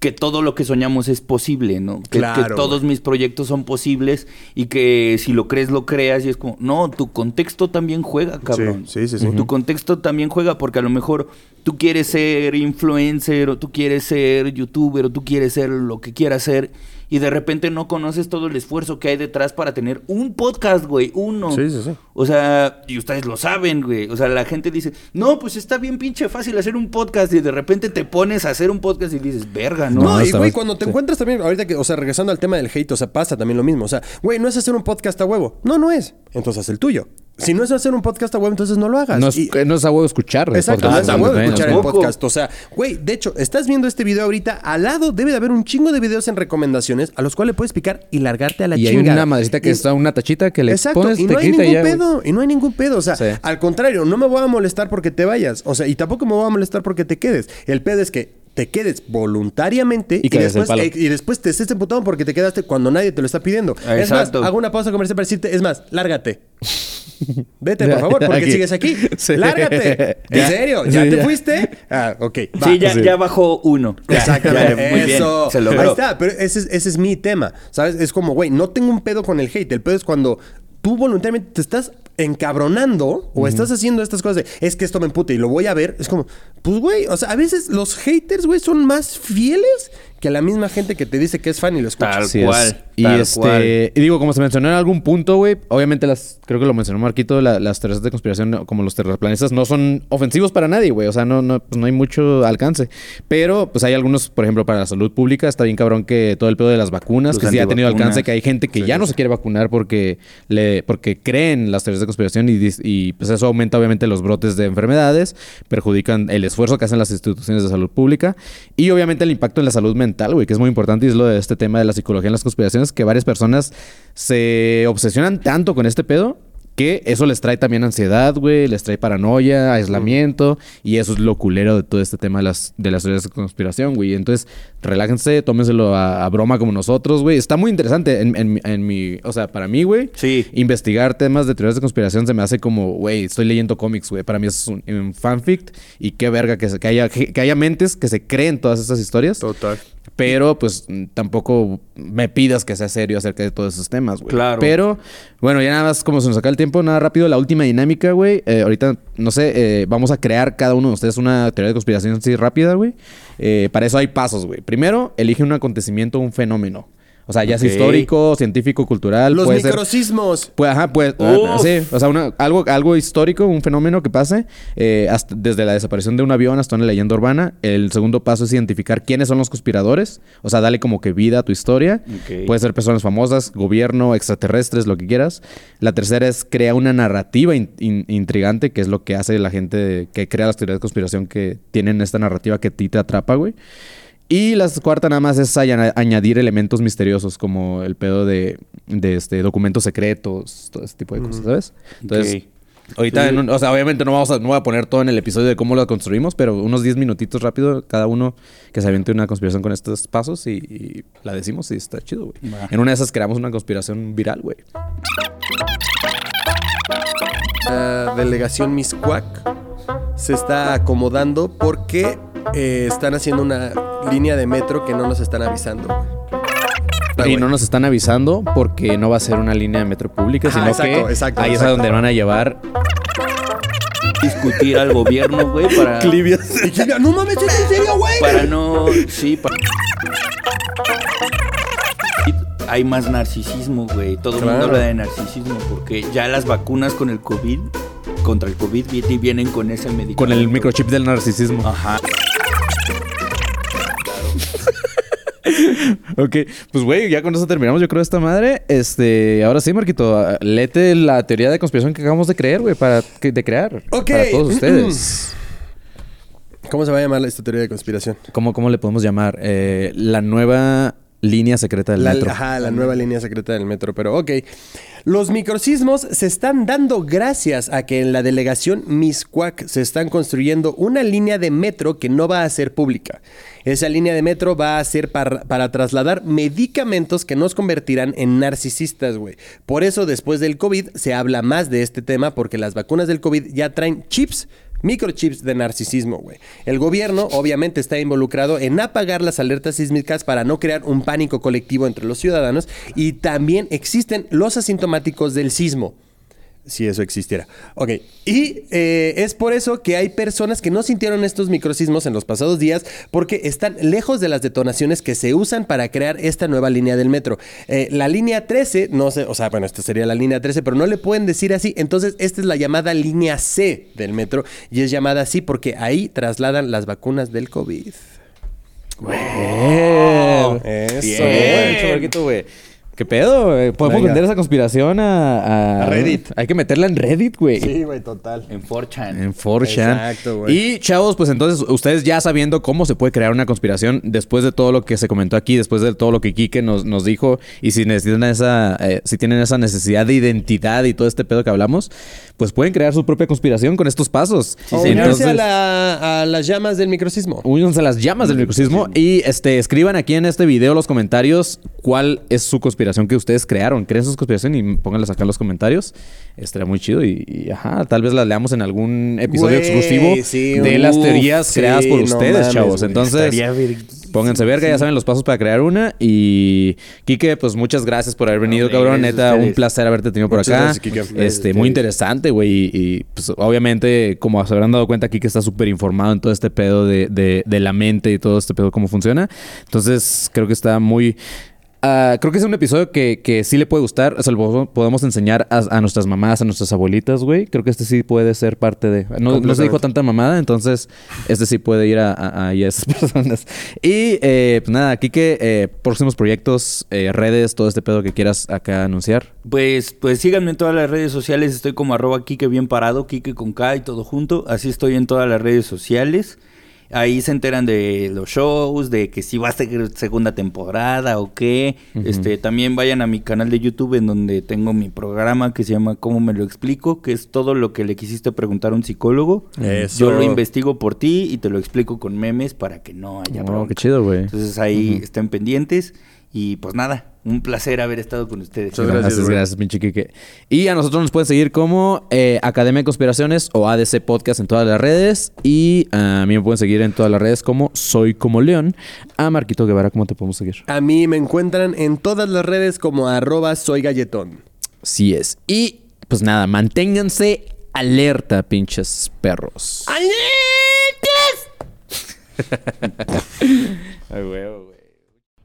que todo lo que soñamos es posible, ¿no? Que, Claro, que todos mis proyectos son posibles y que si lo crees, lo creas. Y es como, no, tu contexto también juega, cabrón. sí, sí, sí. Tu contexto también juega porque a lo mejor tú quieres ser influencer o tú quieres ser youtuber o tú quieres ser lo que quieras ser y de repente no conoces todo el esfuerzo que hay detrás para tener un podcast, güey, uno. Sí, sí, sí. O sea, y ustedes lo saben, güey. O sea, la gente dice, no, pues está bien pinche fácil hacer un podcast y de repente te pones a hacer un podcast y dices, verga, ¿no? No, No, y güey, cuando te Sí. encuentras también, ahorita que, o sea, regresando al tema del hate, o sea, pasa también lo mismo. O sea, güey, no es hacer un podcast a huevo. No, no es. Entonces haz el tuyo. Si no es hacer un podcast a huevo, entonces no lo hagas. No es, Y- no es a huevo escuchar. Exacto, no es a huevo escuchar el podcast. O sea, güey, de hecho, estás viendo este video ahorita, al lado debe de haber un chingo de videos en recomendaciones a los cuales puedes picar y largarte a la Y hay una madrecita que Y- está una tachita que le Exacto, pones, y te no hay ningún ya, pedo, y no hay ningún pedo, o sea, Sí. al contrario, no me voy a molestar porque te vayas, o sea, y tampoco me voy a molestar porque te quedes. El pedo es que te quedes voluntariamente Y cagues el después, palo. eh, y después te estés emputado porque te quedaste cuando nadie te lo está pidiendo. Es más, hago una pausa comercial para decirte, es más, lárgate. Vete, por favor, porque aquí. sigues aquí. Sí. Lárgate. ¿En serio? ¿Ya Sí, te ya. fuiste? Ah, ok. va. sí, ya, sí. ya bajó uno. Exactamente. ya, muy bien, Eso. se logró. Ahí está, pero ese es, ese es mi tema. ¿Sabes? Es como, güey, no tengo un pedo con el hate. El pedo es cuando tú voluntariamente te estás encabronando o estás haciendo estas cosas de, es que esto me emputa y lo voy a ver. Es como, pues, güey, o sea, a veces los haters, güey, son más fieles que la misma gente que te dice que es fan y lo escucha. Tal Así es. cual, Y tal este, cual. y digo, como se mencionó en algún punto, güey, obviamente las, creo que lo mencionó Marquito, la- las teorías de conspiración, como los terraplanistas, no son ofensivos para nadie, güey. O sea, no, no, pues no hay mucho alcance. Pero, pues hay algunos, por ejemplo, para la salud pública, está bien cabrón que todo el pedo de las vacunas, Los que sí ha tenido alcance, que hay gente que ya no se quiere vacunar porque le, porque creen las teorías de conspiración y, y pues eso aumenta obviamente los brotes de enfermedades, perjudican el esfuerzo que hacen las instituciones de salud pública y obviamente el impacto en la salud mental, güey, que es muy importante y es lo de este tema de la psicología en las conspiraciones, que varias personas se obsesionan tanto con este pedo que eso les trae también ansiedad, güey, les trae paranoia, aislamiento, y eso es lo culero de todo este tema de las, de las teorías de conspiración, güey. Entonces, relájense, tómenselo a, a broma como nosotros, güey. Está muy interesante en, en mi- en mi, o sea, para mí, güey. Sí. Investigar temas de teorías de conspiración se me hace como, güey, estoy leyendo cómics, güey. Para mí es un, un fanfic y qué verga que, se- que haya, que, que haya mentes que se creen todas estas historias. Total. Pero, pues, tampoco me pidas que sea serio acerca de todos esos temas, güey. Claro. Pero, bueno, ya nada más como se nos saca el tiempo, nada rápido. La última dinámica, güey. Eh, ahorita, no sé, eh, vamos a crear cada uno de ustedes una teoría de conspiración así rápida, güey. Eh, para eso hay pasos, güey. Primero, elige un acontecimiento, un fenómeno. O sea, ya Ok. sea histórico, científico, cultural. Los puede ser- microsismos. pues, ajá, pues, sí, o sea, una- algo, algo histórico, un fenómeno que pase, eh, hasta- desde la desaparición de un avión hasta una leyenda urbana. El segundo paso es identificar quiénes son los conspiradores, o sea, dale como que vida a tu historia. Puede ser personas famosas, gobierno, extraterrestres, lo que quieras. La tercera es crea una narrativa in- in- intrigante, que es lo que hace la gente que crea las teorías de conspiración que tienen esta narrativa que a ti te atrapa, güey. Y la cuarta nada más es aña- añadir elementos misteriosos como el pedo de, de, este, documentos secretos, todo ese tipo de cosas, ¿sabes? Entonces, ahorita, Sí. en un- o sea, obviamente no vamos a, no voy a poner todo en el episodio de cómo lo construimos, pero unos 10 minutitos rápido cada uno que se aviente una conspiración con estos pasos y, y la decimos y está chido, güey. En una de esas creamos una conspiración viral, güey. La delegación Miscuac se está acomodando porque eh, están haciendo una línea de metro que no nos están avisando. güey. Y no nos están avisando porque no va a ser una línea de metro pública, sino exacto, que exacto, ahí es a donde van a llevar Discutir al gobierno, güey, para... No mames, ¿es en serio, güey? Para no... Sí, para... Hay más narcisismo, güey. Todo el Claro. mundo habla de narcisismo porque ya las vacunas con el COVID, contra el COVID, vi- vienen con ese medicamento. con el microchip del narcisismo. Ajá. Ok, pues güey, ya con eso terminamos, yo creo, esta madre. Este, ahora sí, Marquito, léete la teoría de conspiración que acabamos de creer, güey, para de crear. Ok. Para todos ustedes. ¿Cómo se va a llamar esta teoría de conspiración? ¿Cómo, cómo le podemos llamar? Eh, la nueva línea secreta del La, metro. ajá, la nueva línea secreta del metro, pero ok. Los microsismos se están dando gracias a que en la delegación Miscuac se están construyendo una línea de metro que no va a ser pública. Esa línea de metro va a ser para, para trasladar medicamentos que nos convertirán en narcisistas, güey. Por eso después del COVID se habla más de este tema porque las vacunas del COVID ya traen chips Microchips de narcisismo, güey. El gobierno obviamente está involucrado en apagar las alertas sísmicas para no crear un pánico colectivo entre los ciudadanos y también existen los asintomáticos del sismo. Si eso existiera. Ok. Y eh, es por eso que hay personas que no sintieron estos microsismos en los pasados días porque están lejos de las detonaciones que se usan para crear esta nueva línea del metro. Eh, la línea 13, no sé, o sea, bueno, esta sería la línea 13, pero no le pueden decir así. Entonces, esta es la llamada línea C del metro y es llamada así porque ahí trasladan las vacunas del COVID. Bien. Eso. Bien, güey. ¿Qué pedo? güey? Podemos Venga. vender esa conspiración a, a- A Reddit. Hay que meterla en Reddit, güey. Sí, güey, total. En 4chan. En 4chan. Exacto, güey. Y chavos, pues entonces ustedes ya sabiendo cómo se puede crear una conspiración después de todo lo que se comentó aquí, después de todo lo que Kike nos, nos dijo y si necesitan esa, eh, si tienen esa necesidad de identidad y todo este pedo que hablamos, pues pueden crear su propia conspiración con estos pasos. O unirse a, la- a las llamas del microsismo. Únanse a las llamas del microsismo y este, escriban aquí en este video los comentarios cuál es su conspiración que ustedes crearon. Creen sus conspiración y pónganlas acá en los comentarios. Estaría muy chido y, y, ajá, tal vez las leamos en algún episodio Güey, exclusivo sí, de las uf, teorías sí, creadas por no ustedes, mames, chavos. güey. Entonces, pónganse verga, ya saben los pasos para crear una. Y Kike, pues muchas gracias por haber venido, Hombre, cabrón. Neta, un placer haberte tenido por Muchas acá. gracias, Kike. A Este, muy interesante, güey. Y, y, pues obviamente, como se habrán dado cuenta, Kike está súper informado en todo este pedo de, de- de la mente y todo este pedo, cómo funciona. Entonces, creo que está muy. Ah, creo que es un episodio que, que sí le puede gustar. O sea, lo po- podemos enseñar a, a nuestras mamás, a nuestras abuelitas, güey. Creo que este sí puede ser parte de. No, no se dijo tanta mamada, entonces este sí puede ir a, a- a esas personas. Y eh, pues nada, Kike, eh, próximos proyectos, eh, redes, todo este pedo que quieras acá anunciar. Pues, pues síganme en todas las redes sociales. Estoy como arroba Kike bien parado, Kike con K y todo junto. Así estoy en todas las redes sociales. Ahí se enteran de los shows, de que si va a ser segunda temporada o qué. Este, también vayan a mi canal de YouTube en donde tengo mi programa que se llama ¿Cómo me lo explico? Que es todo lo que le quisiste preguntar a un psicólogo. Eso. Yo lo investigo por ti y te lo explico con memes para que no haya Oh, bronca. qué chido, güey. Entonces ahí estén pendientes. Y pues nada, un placer haber estado con ustedes. Muchas gracias, Gracias, gracias, pinche Kike. Y a nosotros nos pueden seguir como eh, Academia de Conspiraciones o ADC Podcast en todas las redes. Y a mí me pueden seguir en todas las redes como Soy Como León. A Marquito Guevara, ¿cómo te podemos seguir? A mí me encuentran en todas las redes como arroba soy galletón. Sí es. Y pues nada, manténganse alerta, pinches perros. Ay, huevo, güey.